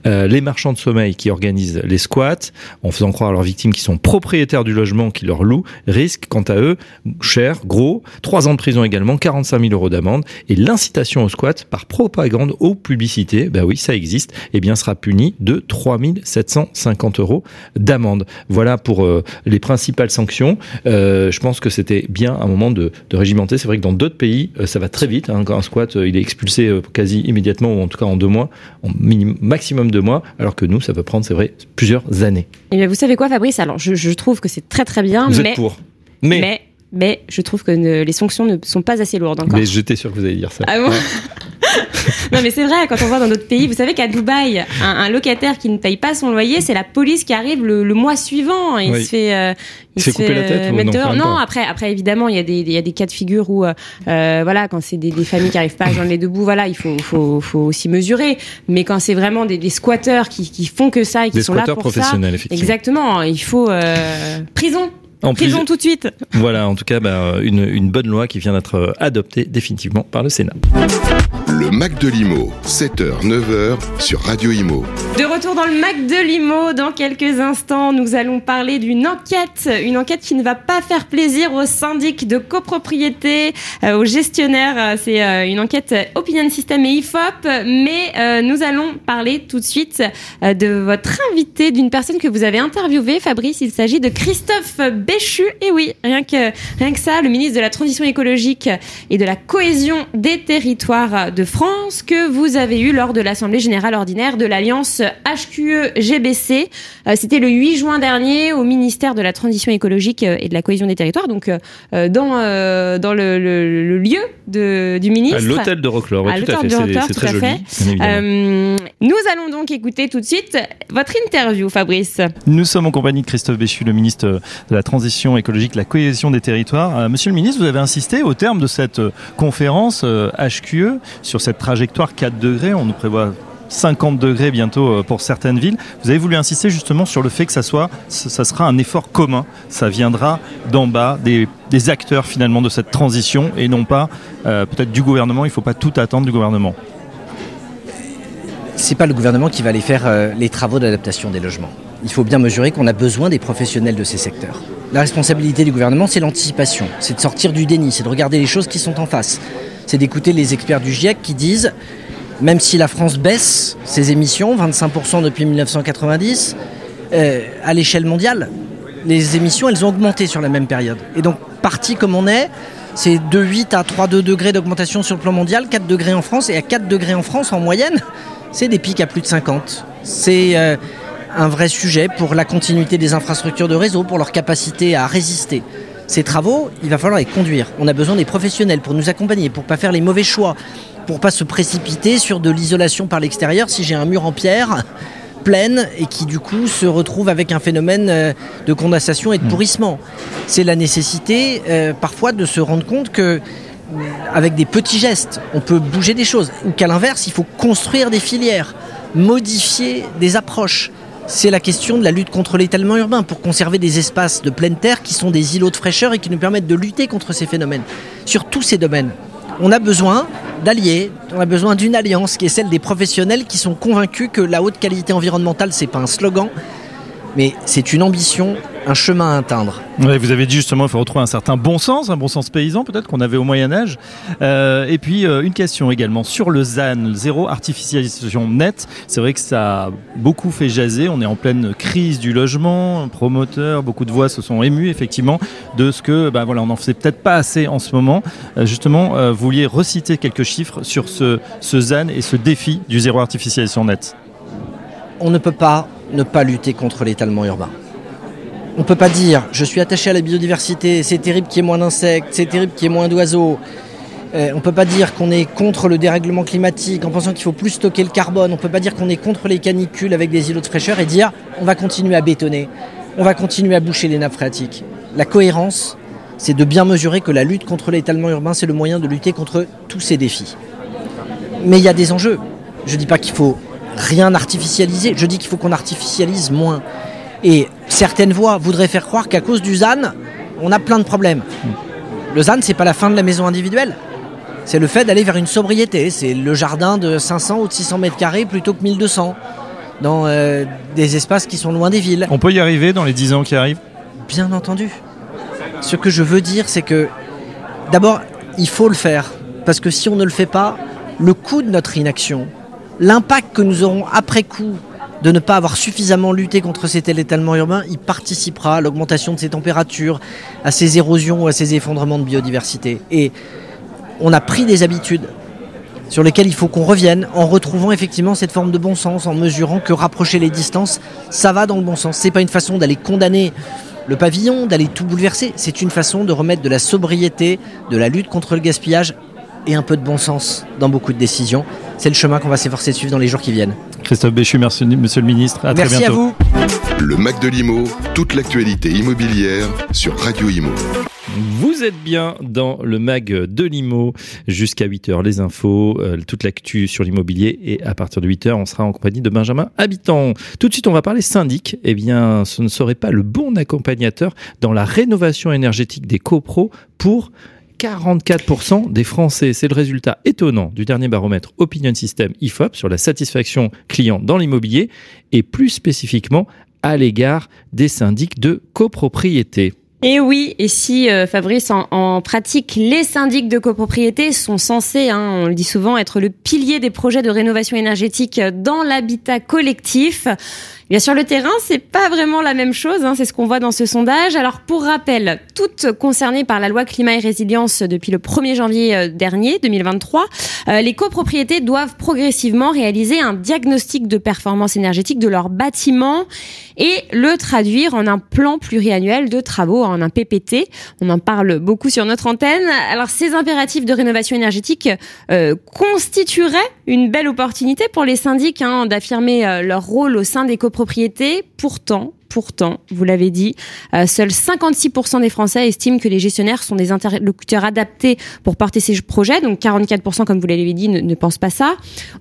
Euh, les marchands de sommeil qui organisent les squats, en faisant croire à leurs victimes qui sont propriétaires du logement qui leur louent, risquent quant à eux, cher, gros, 3 ans de prison également, 45 000 euros d'amende et l'incitation au squat par propagande ou publicité, bah oui, ça existe, et bien sera puni de 3 750 euros d'amende. Voilà pour euh, les principales sanctions. Euh, je pense que c'était bien un moment de, de régimenter. C'est vrai que dans d'autres pays, euh, ça va très vite. Hein, quand un squat, il est expulsé quasi immédiatement, ou en tout cas en deux mois, en minimum, maximum deux mois, alors que nous, ça peut prendre, c'est vrai, plusieurs années. Eh bien, vous savez quoi, Fabrice? Alors, je, je trouve que c'est très très bien, Vous mais, êtes pour. Mais, mais, mais, mais je trouve que ne- les sanctions ne sont pas assez lourdes encore. j'étais sûr que vous alliez dire ça. Ah bon Non mais c'est vrai, quand on voit dans d'autres pays, vous savez qu'à Dubaï, un, un locataire qui ne paye pas son loyer, c'est la police qui arrive le, le mois suivant. Il Oui. se fait, euh, Il se fait couper la tête ou mettre non, dehors. Non, après, après évidemment, il y a des, il y a des cas de figure où, euh, euh, voilà, quand c'est des, des familles qui arrivent pas à joindre les deux bouts, voilà, il faut, faut, faut aussi mesurer. Mais quand c'est vraiment des, des squatteurs qui, qui font que ça et qui Des sont là squatteurs pour ça, professionnels, effectivement. exactement, il faut euh, prison, En plus, prison tout de suite. voilà, en tout cas, bah, une, une bonne loi qui vient d'être adoptée définitivement par le Sénat. Le Mac de Limo, 7h, 9h sur Radio Imo. De retour dans le Mac de Limo, dans quelques instants, nous allons parler d'une enquête, une enquête qui ne va pas faire plaisir aux syndics de copropriété, euh, aux gestionnaires. Euh, C'est euh, une enquête Opinion System et IFOP, mais nous allons parler tout de suite de votre invité, d'une personne que vous avez interviewée, Fabrice. Il s'agit de Christophe Béchu. Et oui, rien que rien que ça, le ministre de la Transition écologique et de la cohésion des territoires de Île-de-France que vous avez eu lors de l'Assemblée Générale Ordinaire de l'Alliance HQE-GBC. Euh, C'était le 8 juin dernier au ministère de la Transition écologique euh, et de la cohésion des territoires, donc euh, dans, dans le lieu de, du ministre. À l'hôtel de Roquelaure, oui, À tout à fait. l'hôtel de C'est très à joli. Euh, nous allons donc écouter tout de suite votre interview, Fabrice. Nous sommes en compagnie de Christophe Béchu, le ministre de la Transition écologique, de la cohésion des territoires. Euh, Monsieur le ministre, vous avez insisté au terme de cette euh, conférence euh, HQE sur cette trajectoire 4 degrés. On nous prévoit 50 degrés bientôt euh, pour certaines villes. Vous avez voulu insister justement sur le fait que ça soit, ça sera un effort commun. Ça viendra d'en bas, des, acteurs finalement de cette transition et non pas euh, peut-être du gouvernement. Il ne faut pas tout attendre du gouvernement. c'est pas le gouvernement qui va aller faire euh, les travaux d'adaptation des logements. Il faut bien mesurer qu'on a besoin des professionnels de ces secteurs. La responsabilité du gouvernement, c'est l'anticipation, c'est de sortir du déni, c'est de regarder les choses qui sont en face, c'est d'écouter les experts du GIEC qui disent, même si la France baisse ses émissions, 25% depuis 1990, euh, à l'échelle mondiale, les émissions, elles ont augmenté sur la même période. Et donc, parti comme on est, c'est de 8 à 3,2 degrés d'augmentation sur le plan mondial, 4 degrés en France, et à 4 degrés en France, en moyenne, c'est des pics à plus de 50. C'est euh, un vrai sujet pour la continuité des infrastructures de réseau, pour leur capacité à résister. Ces travaux, il va falloir les conduire. On a besoin des professionnels pour nous accompagner, pour pas faire les mauvais choix, pour pas se précipiter sur de l'isolation par l'extérieur si j'ai un mur en pierre pleine et qui du coup se retrouve avec un phénomène euh, de condensation et de pourrissement. C'est la nécessité euh, parfois de se rendre compte que euh, avec des petits gestes, on peut bouger des choses. Ou qu'à l'inverse, il faut construire des filières, modifier des approches. C'est la question de la lutte contre l'étalement urbain pour conserver des espaces de pleine terre qui sont des îlots de fraîcheur et qui nous permettent de lutter contre ces phénomènes. Sur tous ces domaines, on a besoin d'alliés, on a besoin d'une alliance qui est celle des professionnels qui sont convaincus que la haute qualité environnementale, c'est pas un slogan, mais c'est une ambition, un chemin à atteindre. Ouais, vous avez dit justement qu'il faut retrouver un certain bon sens, un bon sens paysan peut-être qu'on avait au Moyen Âge. Euh, et puis euh, une question également sur le ZAN, le zéro artificialisation nette. C'est vrai que ça a beaucoup fait jaser. On est en pleine crise du logement, promoteurs, beaucoup de voix se sont émues effectivement de ce que, ben voilà, on n'en faisait peut-être pas assez en ce moment. Euh, justement, vous vouliez reciter quelques chiffres sur ce, ce ZAN et ce défi du zéro artificialisation nette. On ne peut pas ne pas lutter contre l'étalement urbain. On ne peut pas dire je suis attaché à la biodiversité, c'est terrible qu'il y ait moins d'insectes, c'est terrible qu'il y ait moins d'oiseaux. Euh, on ne peut pas dire qu'on est contre le dérèglement climatique en pensant qu'il faut plus stocker le carbone. On ne peut pas dire qu'on est contre les canicules avec des îlots de fraîcheur et dire on va continuer à bétonner, on va continuer à boucher les nappes phréatiques. La cohérence, c'est de bien mesurer que la lutte contre l'étalement urbain, c'est le moyen de lutter contre tous ces défis. Mais il y a des enjeux. Je ne dis pas qu'il faut rien artificialiser, je dis qu'il faut qu'on artificialise moins. Et certaines voix voudraient faire croire qu'à cause du ZAN, on a plein de problèmes. Le ZAN, c'est pas la fin de la maison individuelle. C'est le fait d'aller vers une sobriété. C'est le jardin de 500 ou de 600 mètres carrés plutôt que 1200 dans euh, des espaces qui sont loin des villes. On peut y arriver dans les 10 ans qui arrivent? Bien entendu. Ce que je veux dire, c'est que d'abord, il faut le faire. Parce que si on ne le fait pas, le coût de notre inaction, l'impact que nous aurons après coup de ne pas avoir suffisamment lutté contre cet étalement urbain, il participera à l'augmentation de ces températures, à ces érosions, à ces effondrements de biodiversité. Et on a pris des habitudes sur lesquelles il faut qu'on revienne en retrouvant effectivement cette forme de bon sens, en mesurant que rapprocher les distances, ça va dans le bon sens. C'est pas une façon d'aller condamner le pavillon, d'aller tout bouleverser. C'est une façon de remettre de la sobriété, de la lutte contre le gaspillage et un peu de bon sens dans beaucoup de décisions. C'est le chemin qu'on va s'efforcer de suivre dans les jours qui viennent. Christophe Béchu, merci Monsieur le Ministre. À Merci très à bientôt. vous. Le Mac de l'Imo, toute l'actualité immobilière sur Radio Imo. Vous êtes bien dans le mag de l'IMO jusqu'à 8h les infos, euh, toute l'actu sur l'immobilier et à partir de 8h on sera en compagnie de Benjamin Habitant. Tout de suite on va parler syndic. Eh bien ce ne serait pas le bon accompagnateur dans la rénovation énergétique des copros pour 44% des Français. C'est le résultat étonnant du dernier baromètre Opinion System IFOP sur la satisfaction client dans l'immobilier et plus spécifiquement à l'égard des syndics de copropriété. Et oui, et si euh, Fabrice, en, en pratique, les syndics de copropriété sont censés, hein, on le dit souvent, être le pilier des projets de rénovation énergétique dans l'habitat collectif. Bien sur le terrain, c'est pas vraiment la même chose. hein, c'est ce qu'on voit dans ce sondage. Alors pour rappel, toutes concernées par la loi climat et résilience depuis le 1er janvier euh, dernier, 2023, euh, les copropriétés doivent progressivement réaliser un diagnostic de performance énergétique de leur bâtiment et le traduire en un plan pluriannuel de travaux, en un PPT. On en parle beaucoup sur notre antenne. Alors ces impératifs de rénovation énergétique euh, constitueraient une belle opportunité pour les syndics hein, d'affirmer euh, leur rôle au sein des copropriétés. Pourtant, Pourtant, vous l'avez dit, euh, seuls 56% des Français estiment que les gestionnaires sont des interlocuteurs adaptés pour porter ces projets. Donc 44%, comme vous l'avez dit, ne, ne pensent pas ça.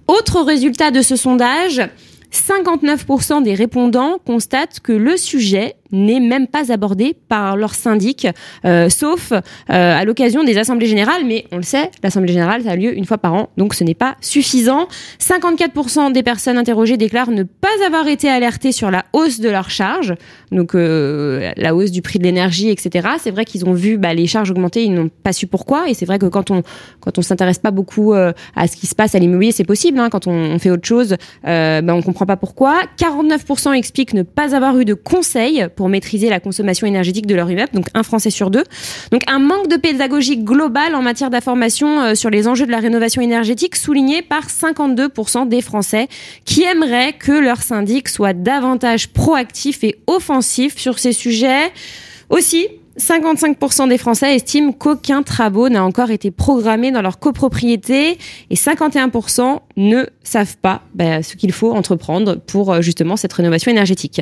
Autre résultat de ce sondage, 59% des répondants constatent que le sujet n'est même pas abordé par leur syndic, euh, sauf euh, à l'occasion des assemblées générales. Mais on le sait, l'assemblée générale, ça a lieu une fois par an, donc ce n'est pas suffisant. 54% des personnes interrogées déclarent ne pas avoir été alertées sur la hausse de leurs charges, donc euh, la hausse du prix de l'énergie, etc. C'est vrai qu'ils ont vu bah, les charges augmenter, ils n'ont pas su pourquoi. Et c'est vrai que quand on quand on s'intéresse pas beaucoup à ce qui se passe à l'immobilier, c'est possible. Hein, quand on, fait autre chose, bah, on comprend pas pourquoi. 49% expliquent ne pas avoir eu de conseils pour maîtriser la consommation énergétique de leur immeuble, donc un Français sur deux. Donc un manque de pédagogie globale en matière d'information euh, sur les enjeux de la rénovation énergétique, souligné par 52% des Français qui aimeraient que leur syndic soit davantage proactif et offensif sur ces sujets. Aussi, 55% des Français estiment qu'aucun travaux n'a encore été programmé dans leur copropriété et 51% ne savent pas bah, ce qu'il faut entreprendre pour euh, justement cette rénovation énergétique.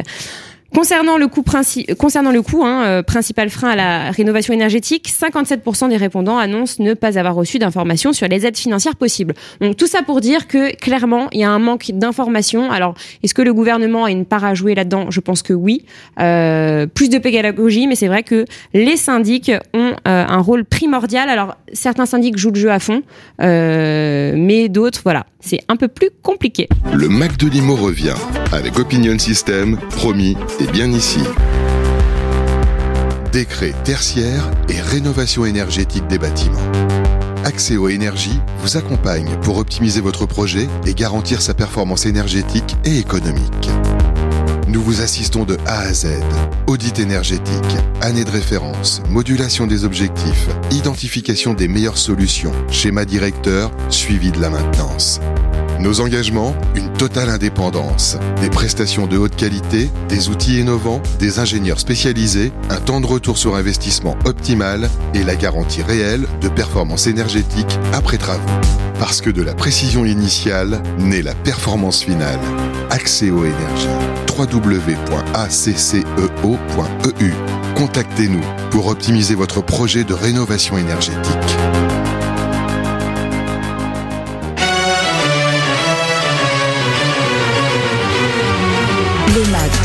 Concernant le coût, hein, euh, principal frein à la rénovation énergétique, 57% des répondants annoncent ne pas avoir reçu d'informations sur les aides financières possibles. Donc tout ça pour dire que clairement, il y a un manque d'informations. Alors, est-ce que le gouvernement a une part à jouer là-dedans? Je pense que oui. Euh, plus de pédagogie, mais c'est vrai que les syndics ont euh, un rôle primordial. Alors, certains syndics jouent le jeu à fond, mais d'autres, voilà, c'est un peu plus compliqué. Le Mac de Limo revient avec Opinion System, promis et bien ici. Décret tertiaire et rénovation énergétique des bâtiments. Accès Énergie vous accompagne pour optimiser votre projet et garantir sa performance énergétique et économique. Nous vous assistons de A à Z. Audit énergétique, année de référence, modulation des objectifs, identification des meilleures solutions, schéma directeur, suivi de la maintenance. Nos engagements, une totale indépendance, des prestations de haute qualité, des outils innovants, des ingénieurs spécialisés, un temps de retour sur investissement optimal et la garantie réelle de performance énergétique après travaux. Parce que de la précision initiale naît la performance finale. Accès aux énergies. www.acceo.eu. Contactez-nous pour optimiser votre projet de rénovation énergétique.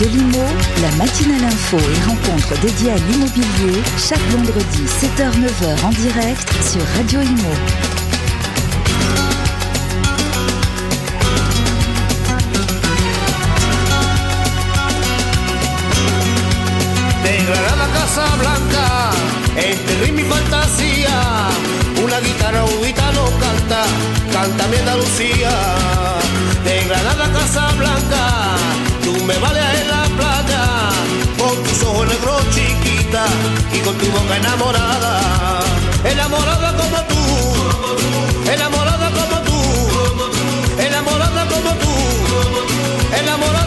l'IMO, la matinale info et rencontre dédiée à l'immobilier, chaque vendredi 7h-9h en direct sur Radio Imo. A Blanca, entre ritmo y fantasía, una guitarra un gitano canta, cántame Andalucía. De Granada a Casa Blanca, tú me playa, con ojos negros chiquita y con tu boca enamorada, enamorada como tú, enamorada como tú, enamorada como tú, enamorada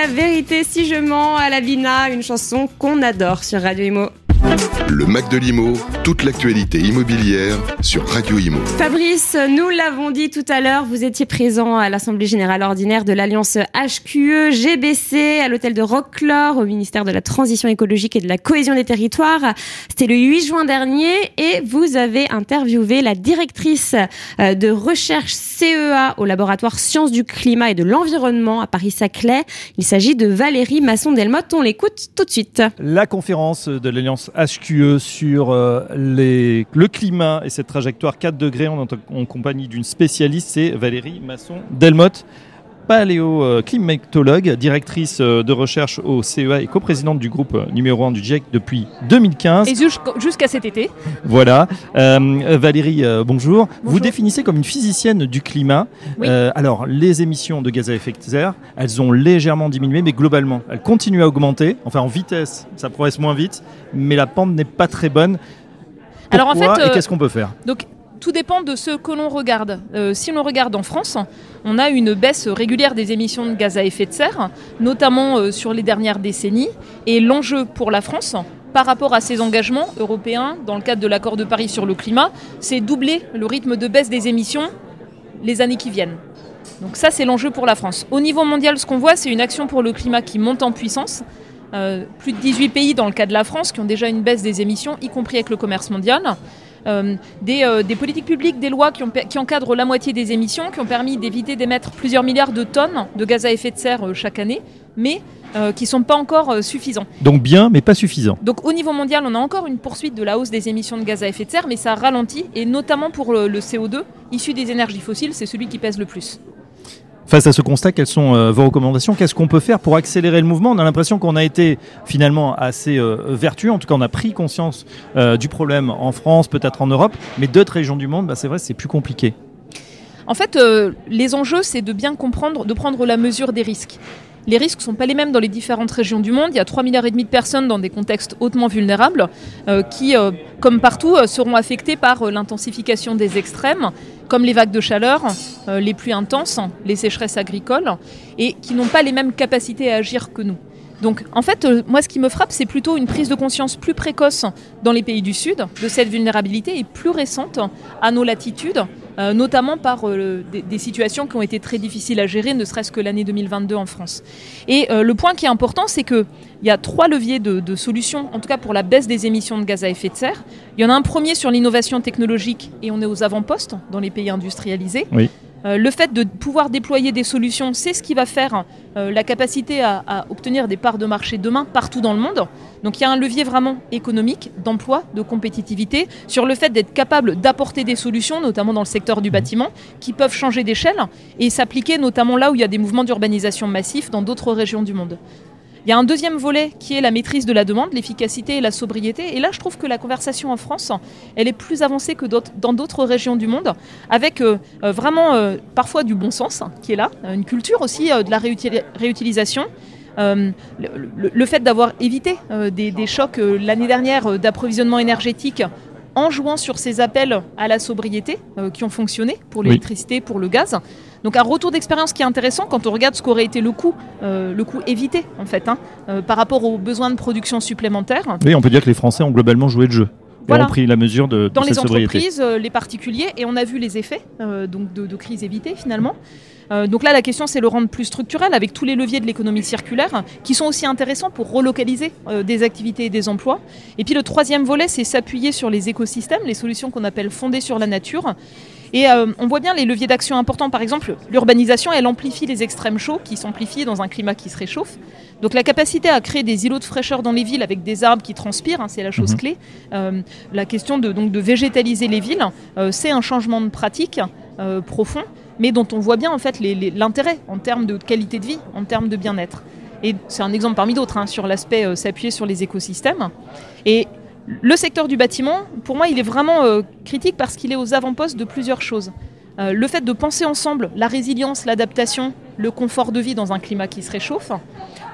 la vérité si je mens à la Vina, une chanson qu'on adore sur Radio Imo. Le Mac de l'Imo, toute l'actualité immobilière sur Radio Imo. Fabrice, nous l'avons dit tout à l'heure, vous étiez présent à l'Assemblée Générale Ordinaire de l'Alliance HQE GBC à l'hôtel de Roquelaure au ministère de la Transition écologique et de la cohésion des territoires. C'était le 8 juin dernier et vous avez interviewé la directrice euh, de recherche CEA au laboratoire Sciences du climat et de l'environnement à Paris-Saclay. Il s'agit de Valérie Masson-Delmotte. On l'écoute tout de suite. La conférence de l'Alliance HQE sur euh, les- le climat et cette trajectoire 4 degrés en, en compagnie d'une spécialiste, c'est Valérie Masson-Delmotte, paléoclimatologue, directrice euh, de recherche au CEA et coprésidente du groupe euh, numéro 1 du GIEC depuis 2015. Et jusqu'- jusqu'à cet été. Voilà. Euh, Valérie, euh, bonjour. Vous définissez comme une physicienne du climat. Oui. Euh, alors, les émissions de gaz à effet de serre, elles ont légèrement diminué, mais globalement, elles continuent à augmenter. Enfin, en vitesse, ça progresse moins vite, mais la pente n'est pas très bonne. Alors, en fait, et euh, qu'est-ce qu'on peut faire Donc tout dépend de ce que l'on regarde. Euh, si l'on regarde en France, on a une baisse régulière des émissions de gaz à effet de serre, notamment euh, sur les dernières décennies. Et l'enjeu pour la France, par rapport à ses engagements européens dans le cadre de l'accord de Paris sur le climat, c'est doubler le rythme de baisse des émissions les années qui viennent. Donc ça, c'est l'enjeu pour la France. Au niveau mondial, ce qu'on voit, c'est une action pour le climat qui monte en puissance. Euh, plus de 18 pays dans le cas de la France qui ont déjà une baisse des émissions, y compris avec le commerce mondial. Euh, des, euh, des politiques publiques, des lois qui, ont pe- qui encadrent la moitié des émissions, qui ont permis d'éviter d'émettre plusieurs milliards de tonnes de gaz à effet de serre chaque année, mais qui ne sont pas encore suffisants. Donc bien, mais pas suffisant. Donc au niveau mondial, on a encore une poursuite de la hausse des émissions de gaz à effet de serre, mais ça ralentit, et notamment pour le, le CO2, issu des énergies fossiles, c'est celui qui pèse le plus. Face à ce constat, quelles sont euh, vos recommandations? Qu'est-ce qu'on peut faire pour accélérer le mouvement? On a l'impression qu'on a été finalement assez euh, vertueux. En tout cas, on a pris conscience euh, du problème en France, peut-être en Europe, mais d'autres régions du monde, bah, c'est vrai, c'est plus compliqué. En fait, les enjeux, c'est de bien comprendre, de prendre la mesure des risques. Les risques ne sont pas les mêmes dans les différentes régions du monde. Il y a 3,5 milliards et demi de personnes dans des contextes hautement vulnérables qui, comme partout, seront affectées par l'intensification des extrêmes, comme les vagues de chaleur, euh, les pluies intenses, les sécheresses agricoles, et qui n'ont pas les mêmes capacités à agir que nous. Donc, en fait, euh, moi, ce qui me frappe, c'est plutôt une prise de conscience plus précoce dans les pays du Sud de cette vulnérabilité et plus récente à nos latitudes, euh, notamment par euh, des, situations qui ont été très difficiles à gérer, ne serait-ce que l'année 2022 en France. Et le point qui est important, c'est qu'il y a trois leviers de, de solutions, en tout cas pour la baisse des émissions de gaz à effet de serre. Il y en a un premier sur l'innovation technologique, et on est aux avant-postes dans les pays industrialisés. Oui. Euh, le fait de pouvoir déployer des solutions, c'est ce qui va faire euh, la capacité à, à obtenir des parts de marché demain partout dans le monde. Donc il y a un levier vraiment économique, d'emploi, de compétitivité, sur le fait d'être capable d'apporter des solutions, notamment dans le secteur du bâtiment, qui peuvent changer d'échelle et s'appliquer notamment là où il y a des mouvements d'urbanisation massifs dans d'autres régions du monde. Il y a un deuxième volet qui est la maîtrise de la demande, l'efficacité et la sobriété. Et là, je trouve que la conversation en France, elle est plus avancée que dans d'autres régions du monde, avec euh, euh, vraiment euh, parfois du bon sens hein, qui est là, une culture aussi euh, de la réutil- réutilisation. Le, le- le fait d'avoir évité des, des chocs l'année dernière d'approvisionnement énergétique en jouant sur ces appels à la sobriété qui ont fonctionné pour Oui. l'électricité, pour le gaz. Donc un retour d'expérience qui est intéressant quand on regarde ce qu'aurait été le coût, euh, le coût évité en fait, hein, euh, par rapport aux besoins de production supplémentaires. Oui, on peut dire que les Français ont globalement joué le jeu. Et Voilà. ont pris la mesure de, de dans les cette entreprises, euh, les particuliers, et on a vu les effets donc de, de crise évitée finalement. Euh, donc là, la question, c'est le rendre plus structurel avec tous les leviers de l'économie circulaire qui sont aussi intéressants pour relocaliser euh, des activités et des emplois. Et puis le troisième volet, c'est s'appuyer sur les écosystèmes, les solutions qu'on appelle fondées sur la nature. Et euh, on voit bien les leviers d'action importants. Par exemple, l'urbanisation, elle amplifie les extrêmes chauds qui s'amplifient dans un climat qui se réchauffe. Donc la capacité à créer des îlots de fraîcheur dans les villes avec des arbres qui transpirent, hein, c'est la chose Mhm. clé. Euh, la question de, donc, de végétaliser les villes, euh, c'est un changement de pratique profond, mais dont on voit bien en fait l'intérêt en termes de qualité de vie, en termes de bien-être. Et c'est un exemple parmi d'autres hein, sur l'aspect s'appuyer sur les écosystèmes. Et le secteur du bâtiment, pour moi, il est vraiment euh, critique parce qu'il est aux avant-postes de plusieurs choses. Euh, le fait de penser ensemble la résilience, l'adaptation, le confort de vie dans un climat qui se réchauffe,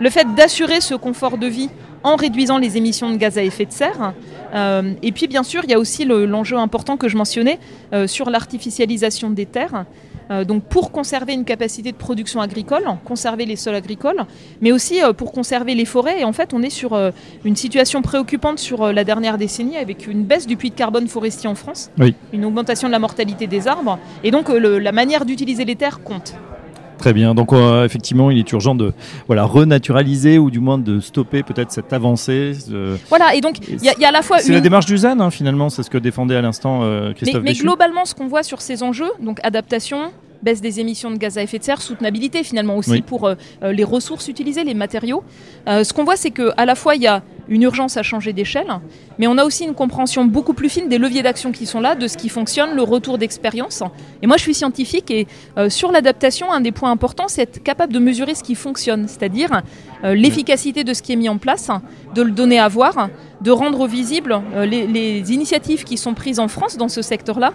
le fait d'assurer ce confort de vie en réduisant les émissions de gaz à effet de serre, euh, et puis bien sûr, il y a aussi le- l'enjeu important que je mentionnais sur l'artificialisation des terres. Euh, donc pour conserver une capacité de production agricole, conserver les sols agricoles, mais aussi euh, pour conserver les forêts. Et en fait, on est sur euh, une situation préoccupante sur la dernière décennie avec une baisse du puits de carbone forestier en France, Oui. une augmentation de la mortalité des arbres, et donc le- la manière d'utiliser les terres compte. Très bien. Donc euh, effectivement, il est urgent de voilà renaturaliser ou du moins de stopper peut-être cette avancée. Voilà, et donc il y, a- il y a à la fois C'est la une- démarche du ZAN hein, finalement, c'est ce que défendait à l'instant euh, Mais, Christophe mais globalement, ce qu'on voit sur ces enjeux, donc adaptation, baisse des émissions de gaz à effet de serre, soutenabilité finalement aussi Oui. pour euh, les ressources utilisées, les matériaux, euh, ce qu'on voit c'est qu'à la fois il y a une urgence à changer d'échelle, mais on a aussi une compréhension beaucoup plus fine des leviers d'action qui sont là, de ce qui fonctionne, le retour d'expérience. Et moi je suis scientifique et euh, sur l'adaptation, un des points importants c'est être capable de mesurer ce qui fonctionne, c'est-à-dire euh, l'efficacité de ce qui est mis en place, de le donner à voir, de rendre visible euh, les, initiatives qui sont prises en France dans ce secteur-là,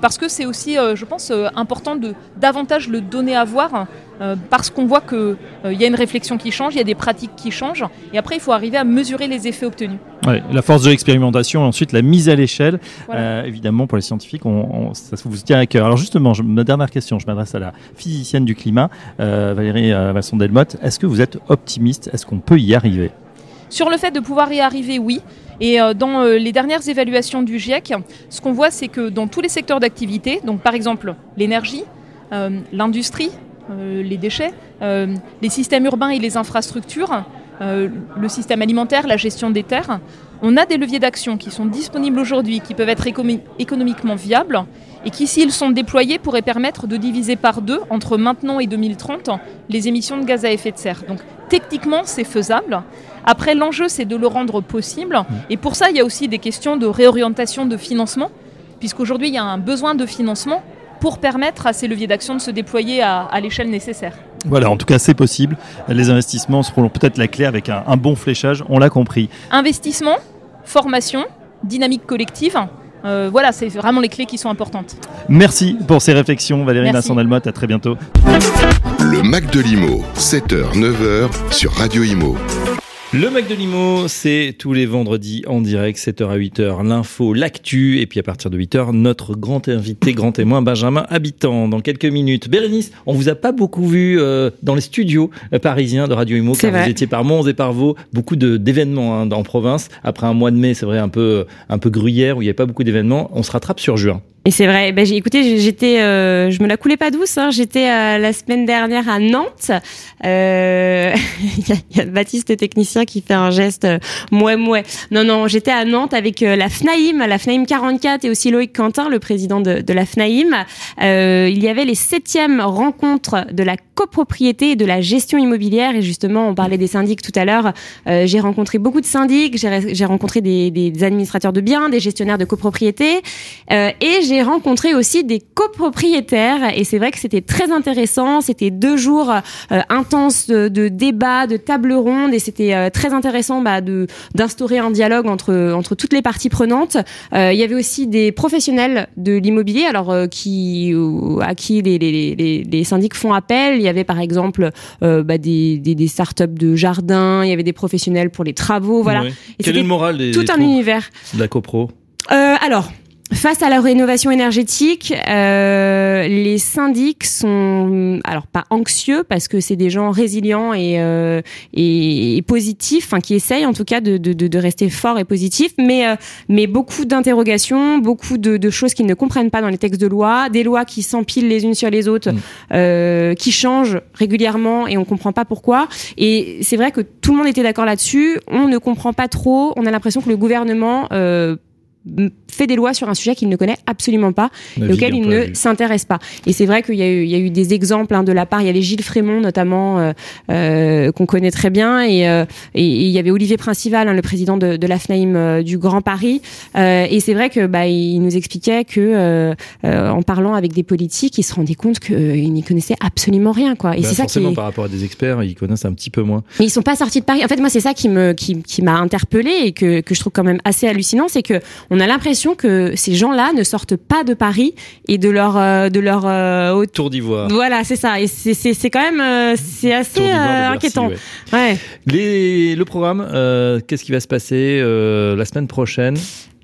parce que c'est aussi, je pense, important de davantage le donner à voir, euh, parce qu'on voit qu'il y a une réflexion qui change, il y a des pratiques qui changent, et après il faut arriver à mesurer les effets obtenus. Ouais, la force de l'expérimentation ensuite la mise à l'échelle. Voilà. Euh, évidemment, pour les scientifiques, on, on- ça vous tient à cœur. Alors justement, je- ma dernière question, je m'adresse à la physicienne du climat, euh, Valérie euh, Vasson-Delmotte. Est-ce que vous êtes optimiste? Est-ce qu'on peut y arriver? Sur le fait de pouvoir y arriver, oui. Et euh, dans euh, les dernières évaluations du GIEC, ce qu'on voit, c'est que dans tous les secteurs d'activité, donc par exemple l'énergie, euh, l'industrie, euh, les déchets, euh, les systèmes urbains et les infrastructures, euh, le système alimentaire, la gestion des terres, on a des leviers d'action qui sont disponibles aujourd'hui, qui peuvent être économi- économiquement viables et qui, s'ils sont déployés, pourraient permettre de diviser par deux, entre maintenant et 2030, les émissions de gaz à effet de serre. Donc techniquement, c'est faisable. Après, l'enjeu, c'est de le rendre possible. Et pour ça, il y a aussi des questions de réorientation de financement, puisqu'aujourd'hui, il y a un besoin de financement pour permettre à ces leviers d'action de se déployer à, à l'échelle nécessaire. Voilà, en tout cas, c'est possible. Les investissements seront peut-être la clé avec un, un bon fléchage, on l'a compris. Investissement, formation, dynamique collective, euh, voilà, c'est vraiment les clés qui sont importantes. Merci pour ces réflexions, Valérie Merci. Vasson-Delmotte. À très bientôt. Le Mac de l'Imo, 7h, 9h sur Radio Imo. Le Mac de Limo, c'est tous les vendredis en direct, 7h à 8h, l'info, l'actu, et puis à partir de 8h, notre grand invité, grand témoin, Benjamin Habitant, dans quelques minutes. Bérénice, on vous a pas beaucoup vu euh, dans les studios euh, parisiens de Radio Imo, car vous étiez par Mons et par Vaux, beaucoup d'événements hein, en province. Après un mois de mai, c'est vrai, un peu, un peu gruyère, où il n'y avait pas beaucoup d'événements. On se rattrape sur juin. Et c'est vrai. Ben, j'ai écoutez, j'étais, euh, je me la coulais pas douce. Hein. J'étais euh, la semaine dernière à Nantes. Euh, Il y, a- il y a Baptiste technicien qui fait un geste euh, mouais mouais. Non non, j'étais à Nantes avec euh, la FNAIM, la FNAIM 44 et aussi Loïc Quentin, le président de, de la FNAIM. Euh, il y avait les septièmes rencontres de la copropriété et de la gestion immobilière. Et justement, on parlait des syndics tout à l'heure. Euh, j'ai rencontré beaucoup de syndics. J'ai rencontré des, administrateurs de biens, des gestionnaires de copropriété. Euh, et j'ai rencontré aussi des copropriétaires et c'est vrai que c'était très intéressant. C'était deux jours euh, intenses de, débats, de tables rondes et c'était très intéressant bah, d'instaurer un dialogue entre entre toutes les parties prenantes. Il y avait aussi des professionnels de l'immobilier, alors qui à qui les syndics font appel. Il y avait par exemple euh, bah, des, des des startups de jardin. Il y avait des professionnels pour les travaux. Voilà. Et Quel est le moral des, tout des un univers. de la copro? Euh, alors, face à la rénovation énergétique, euh, les syndics sont, alors pas anxieux parce que c'est des gens résilients et, euh, et, et positifs, enfin qui essayent en tout cas de, de, de, rester forts et positifs, mais euh, mais beaucoup d'interrogations, beaucoup de, de choses qu'ils ne comprennent pas dans les textes de loi, des lois qui s'empilent les unes sur les autres, euh, qui changent régulièrement et on comprend pas pourquoi. Et c'est vrai que tout le monde était d'accord là-dessus. On ne comprend pas trop. On a l'impression que le gouvernement euh, fait des lois sur un sujet qu'il ne connaît absolument pas et auquel il ne s'intéresse pas. Et c'est vrai qu'il y, a eu- il y a eu des exemples hein, de la part. Il y avait Gilles Frémont notamment euh, euh, qu'on connaît très bien et, euh, et, et il y avait Olivier Principal, hein, le président de, de l'AFNAIM du Grand Paris. Et c'est vrai que bah, il nous expliquait que en parlant avec des politiques, il se rendait compte qu'ils n'y connaissaient absolument rien quoi. Et Bah, c'est ça qui est... par rapport à des experts, ils connaissent un petit peu moins. Mais ils sont pas sortis de Paris. En fait, moi, c'est ça qui me qui, qui m'a interpellée et que, que je trouve quand même assez hallucinant, c'est que on a l'impression que ces gens-là ne sortent pas de Paris et de leur euh, de leur euh, haute- Tour d'ivoire. Voilà, c'est ça. Et c'est c'est c'est quand même euh, c'est assez euh, Bercy, inquiétant. ouais. Ouais. Les, le programme, qu'est-ce qui va se passer la semaine prochaine?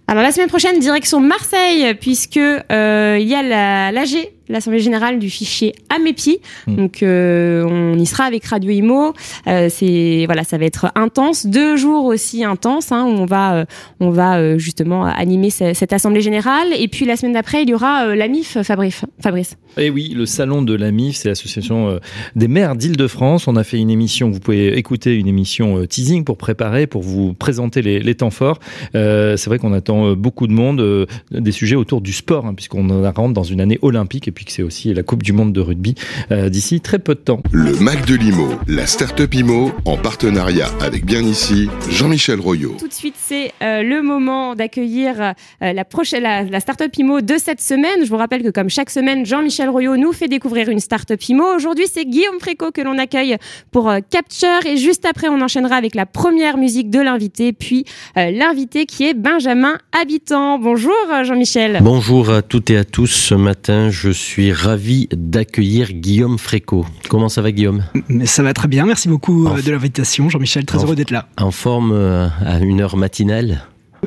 Alors la semaine prochaine, direction Marseille, puisque il y a la l'AG l'assemblée générale du fichier Amepi. Mm. Donc euh, on y sera avec Radio Imo. Euh, c'est voilà, ça va être intense, deux jours aussi intenses hein, où on va euh, on va justement animer ce- cette assemblée générale. Et puis la semaine d'après, il y aura la MIF, Fabrice. Fabrice. Et Eh oui, le salon de la MIF, c'est l'association des maires d'Île-de-France. On a fait une émission, vous pouvez écouter une émission teasing pour préparer, pour vous présenter les, les temps forts. C'est vrai qu'on attend beaucoup de monde, des sujets autour du sport, hein, puisqu'on en rentre dans une année olympique et puis que c'est aussi la Coupe du Monde de rugby euh, d'ici très peu de temps. Le Mac de l'IMO, la Startup IMO, en partenariat avec Bien Ici, Jean-Michel Royot. Tout de suite, c'est euh, le moment d'accueillir euh, la prochaine la, la startup IMO de cette semaine. Je vous rappelle que comme chaque semaine, Jean-Michel Royot nous fait découvrir une startup IMO. Aujourd'hui, c'est Guillaume Fréco que l'on accueille pour euh, Capture et juste après, on enchaînera avec la première musique de l'invité, puis euh, l'invité qui est Benjamin Habitant. Bonjour euh, Jean-Michel. Bonjour à toutes et à tous. Ce matin, je suis ravi d'accueillir Guillaume Fréco. Comment ça va, Guillaume? Mais ça va très bien, merci beaucoup euh, Enfin. de l'invitation, Jean-Michel, très heureux d'être là. En forme euh, à une heure matinale?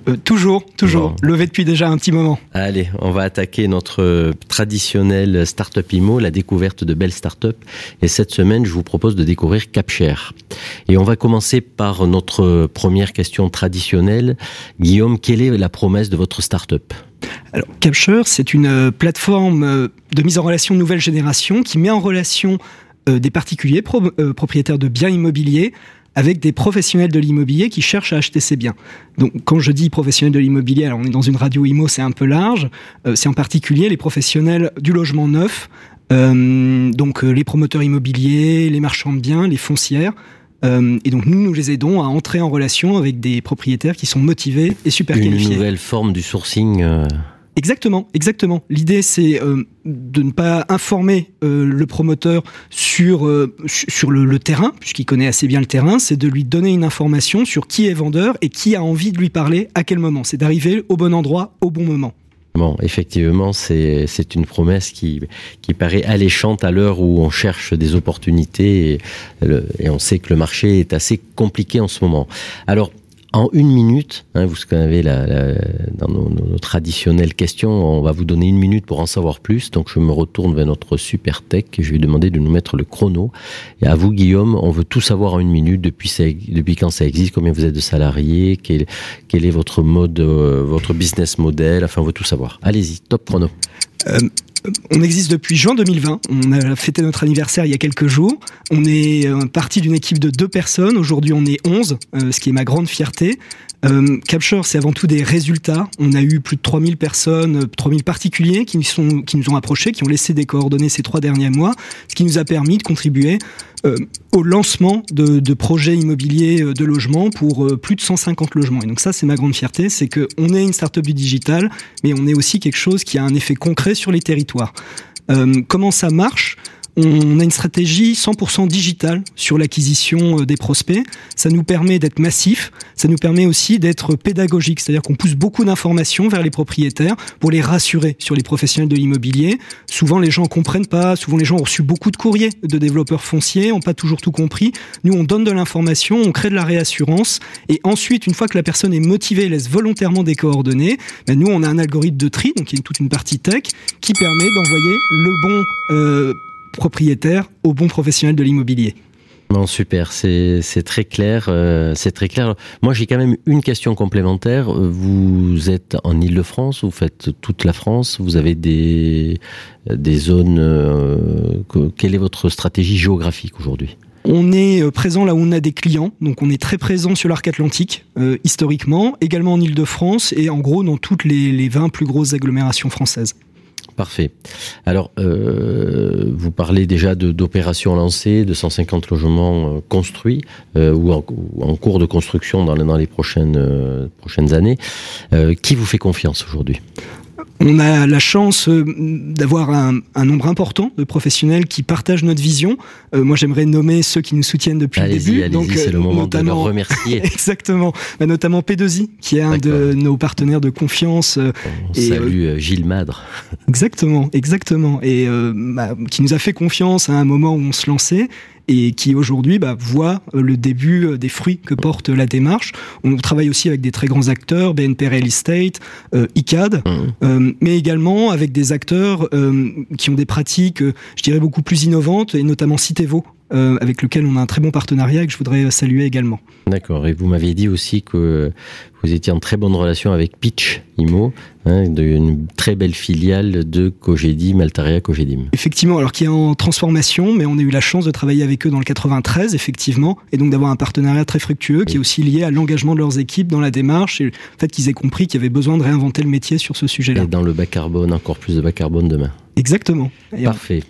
Euh, toujours, toujours, levé depuis déjà un petit moment. Allez, on va attaquer notre traditionnel Startup IMO, la découverte de belles startups. Et cette semaine, je vous propose de découvrir Capshare. Et on va commencer par notre première question traditionnelle. Guillaume, quelle est la promesse de votre startup? Alors, Capture, c'est une euh, plateforme euh, de mise en relation nouvelle génération qui met en relation des particuliers pro- euh, propriétaires de biens immobiliers avec des professionnels de l'immobilier qui cherchent à acheter ces biens. Donc, quand je dis professionnels de l'immobilier, alors on est dans une radio IMO, c'est un peu large. Euh, c'est en particulier les professionnels du logement neuf, euh, donc euh, les promoteurs immobiliers, les marchands de biens, les foncières. Euh, et donc, nous, nous les aidons à entrer en relation avec des propriétaires qui sont motivés et super Une qualifiés. nouvelle forme du sourcing Exactement, exactement. L'idée, c'est euh, de ne pas informer euh, le promoteur sur euh, su- sur le, terrain, puisqu'il connaît assez bien le terrain. C'est de lui donner une information sur qui est vendeur et qui a envie de lui parler à quel moment. C'est d'arriver au bon endroit au bon moment. Bon, effectivement, c'est une promesse qui qui paraît alléchante à l'heure où on cherche des opportunités et, et on sait que le marché est assez compliqué en ce moment. Alors. En une minute, hein, vous savez, la, la- dans nos, nos- traditionnelles questions, on va vous donner une minute pour en savoir plus. Donc, je me retourne vers notre super tech et je lui demander de nous mettre le chrono. Et à vous, Guillaume, on veut tout savoir en une minute. Depuis, depuis quand ça existe Combien vous êtes de salariés quel, quel est votre mode, euh, votre business model Enfin, on veut tout savoir. Allez-y, top chrono. Euh, on existe depuis juin 2020. On a fêté notre anniversaire il y a quelques jours. On est euh, parti d'une équipe de deux personnes. Aujourd'hui, on est 11, euh, ce qui est ma grande fierté. Euh, Capture, c'est avant tout des résultats. On a eu plus de 3000 personnes, euh, 3000 particuliers qui nous, sont, qui nous ont approchés, qui ont laissé des coordonnées ces trois derniers mois, ce qui nous a permis de contribuer euh, au lancement de, projets immobiliers euh, de logement pour euh, plus de 150 logements. Et donc ça, c'est ma grande fierté, c'est que on est une start-up du digital, mais on est aussi quelque chose qui a un effet concret sur les territoires. Euh, comment ça marche? On a une stratégie 100% digitale sur l'acquisition euh, des prospects. Ça nous permet d'être massif. Ça nous permet aussi d'être pédagogique. C'est-à-dire qu'on pousse beaucoup d'informations vers les propriétaires pour les rassurer sur les professionnels de l'immobilier. Souvent, les gens comprennent pas. Souvent, les gens ont reçu beaucoup de courriers de développeurs fonciers, ont pas toujours tout compris. Nous, on donne de l'information, on crée de la réassurance. Et ensuite, une fois que la personne est motivée, laisse volontairement des coordonnées, ben nous, on a un algorithme de tri, donc il y a toute une partie tech, qui permet d'envoyer le bon euh, propriétaire au bon professionnel de l'immobilier. Bon, super, c'est c'est très clair, euh, c'est très clair. Moi, j'ai quand même une question complémentaire. Vous êtes en Île-de-France, vous faites toute la France, vous avez des des zones. euh, que- quelle est votre stratégie géographique aujourd'hui? On est euh, présent là où on a des clients, donc on est très présent sur l'arc atlantique, euh, historiquement, également en Ile-de-France et en gros dans toutes les, les 20 plus grosses agglomérations françaises. Parfait. Alors, euh, vous parlez déjà d'opérations lancées, de 150 logements euh, construits euh, ou, en, ou en cours de construction dans, les- prochaines, prochaines années. Qui vous fait confiance aujourd'hui? On a la chance euh, d'avoir un, un nombre important de professionnels qui partagent notre vision. Euh, moi, j'aimerais nommer ceux qui nous soutiennent depuis le début. allez-y, c'est euh, le moment de leur remercier. Exactement. Bah, notamment P2I, qui est un de nos partenaires de confiance. On et, salue euh, Gilles Madre. Exactement, exactement. Et euh, bah, qui nous a fait confiance à un moment où on se lançait. Et qui aujourd'hui bah, voit euh, le début euh, des fruits que porte la démarche. On travaille aussi avec des très grands acteurs, BNP Real Estate, euh, ICAD, euh, mais également avec des acteurs euh, qui ont des pratiques, euh, je dirais, beaucoup plus innovantes, et notamment Citevo, euh, avec lequel on a un très bon partenariat et que je voudrais saluer également. D'accord. Et vous m'aviez dit aussi que vous étiez en très bonne relation avec Pitch Imo, hein, une très belle filiale de Cogedim, Altaria Cogedim. Effectivement, alors qui est en transformation, mais on a eu la chance de travailler avec eux dans le 93, effectivement, et donc d'avoir un partenariat très fructueux qui est aussi lié à l'engagement de leurs équipes dans la démarche et le fait qu'ils aient compris qu'il y avait besoin de réinventer le métier sur ce sujet-là. Et dans le bas carbone, encore plus de bas carbone demain. Exactement. Et Parfait.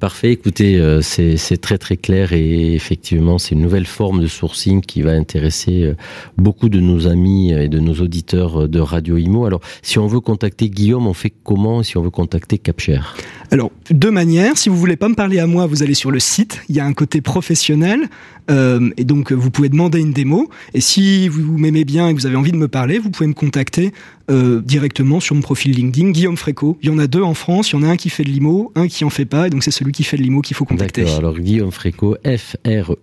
Parfait, écoutez, euh, c'est très très clair et effectivement c'est une nouvelle forme de sourcing qui va intéresser euh, beaucoup de nos amis et de nos auditeurs euh, de Radio Imo. Alors si on veut contacter Guillaume, on fait comment si on veut contacter Capshare Alors, deux manières. Si vous voulez pas me parler à moi, vous allez sur le site. Il y a un côté professionnel. euh, et donc, vous pouvez demander une démo. Et si vous m'aimez bien et que vous avez envie de me parler, vous pouvez me contacter euh, directement sur mon profil LinkedIn, Guillaume Fréco. Il y en a deux en France. Il y en a un qui fait de l'IMO, un qui en fait pas. Et donc, c'est celui qui fait de l'IMO qu'il faut contacter. Alors Guillaume Fréco, F-R-E-C-A-U-T,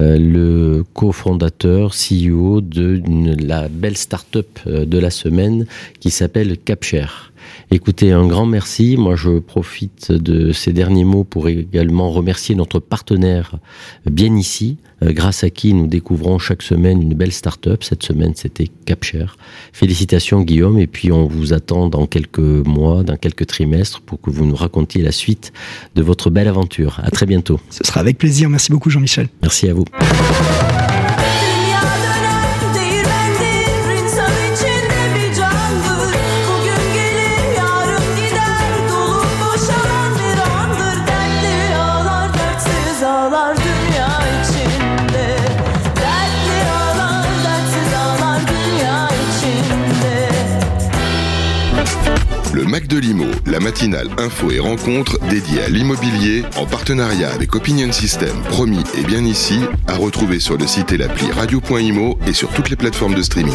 euh, le cofondateur, CEO de la belle start-up euh, de la semaine qui s'appelle Capshare. Écoutez, un grand merci. Moi, je profite de ces derniers mots pour également remercier notre partenaire bien ici, euh, grâce à qui nous découvrons chaque semaine une belle start-up. Cette semaine, c'était Capshare. Félicitations, Guillaume. Et puis, on vous attend dans quelques mois, dans quelques trimestres, pour que vous nous racontiez la suite de votre belle aventure. À très bientôt. Ce sera avec plaisir. Merci beaucoup, Jean-Michel. Merci à vous. Mac de Limo, la matinale info et rencontre dédiée à l'immobilier en partenariat avec Opinion System, promis et bien ici, à retrouver sur le site et l'appli radio.imo et sur toutes les plateformes de streaming.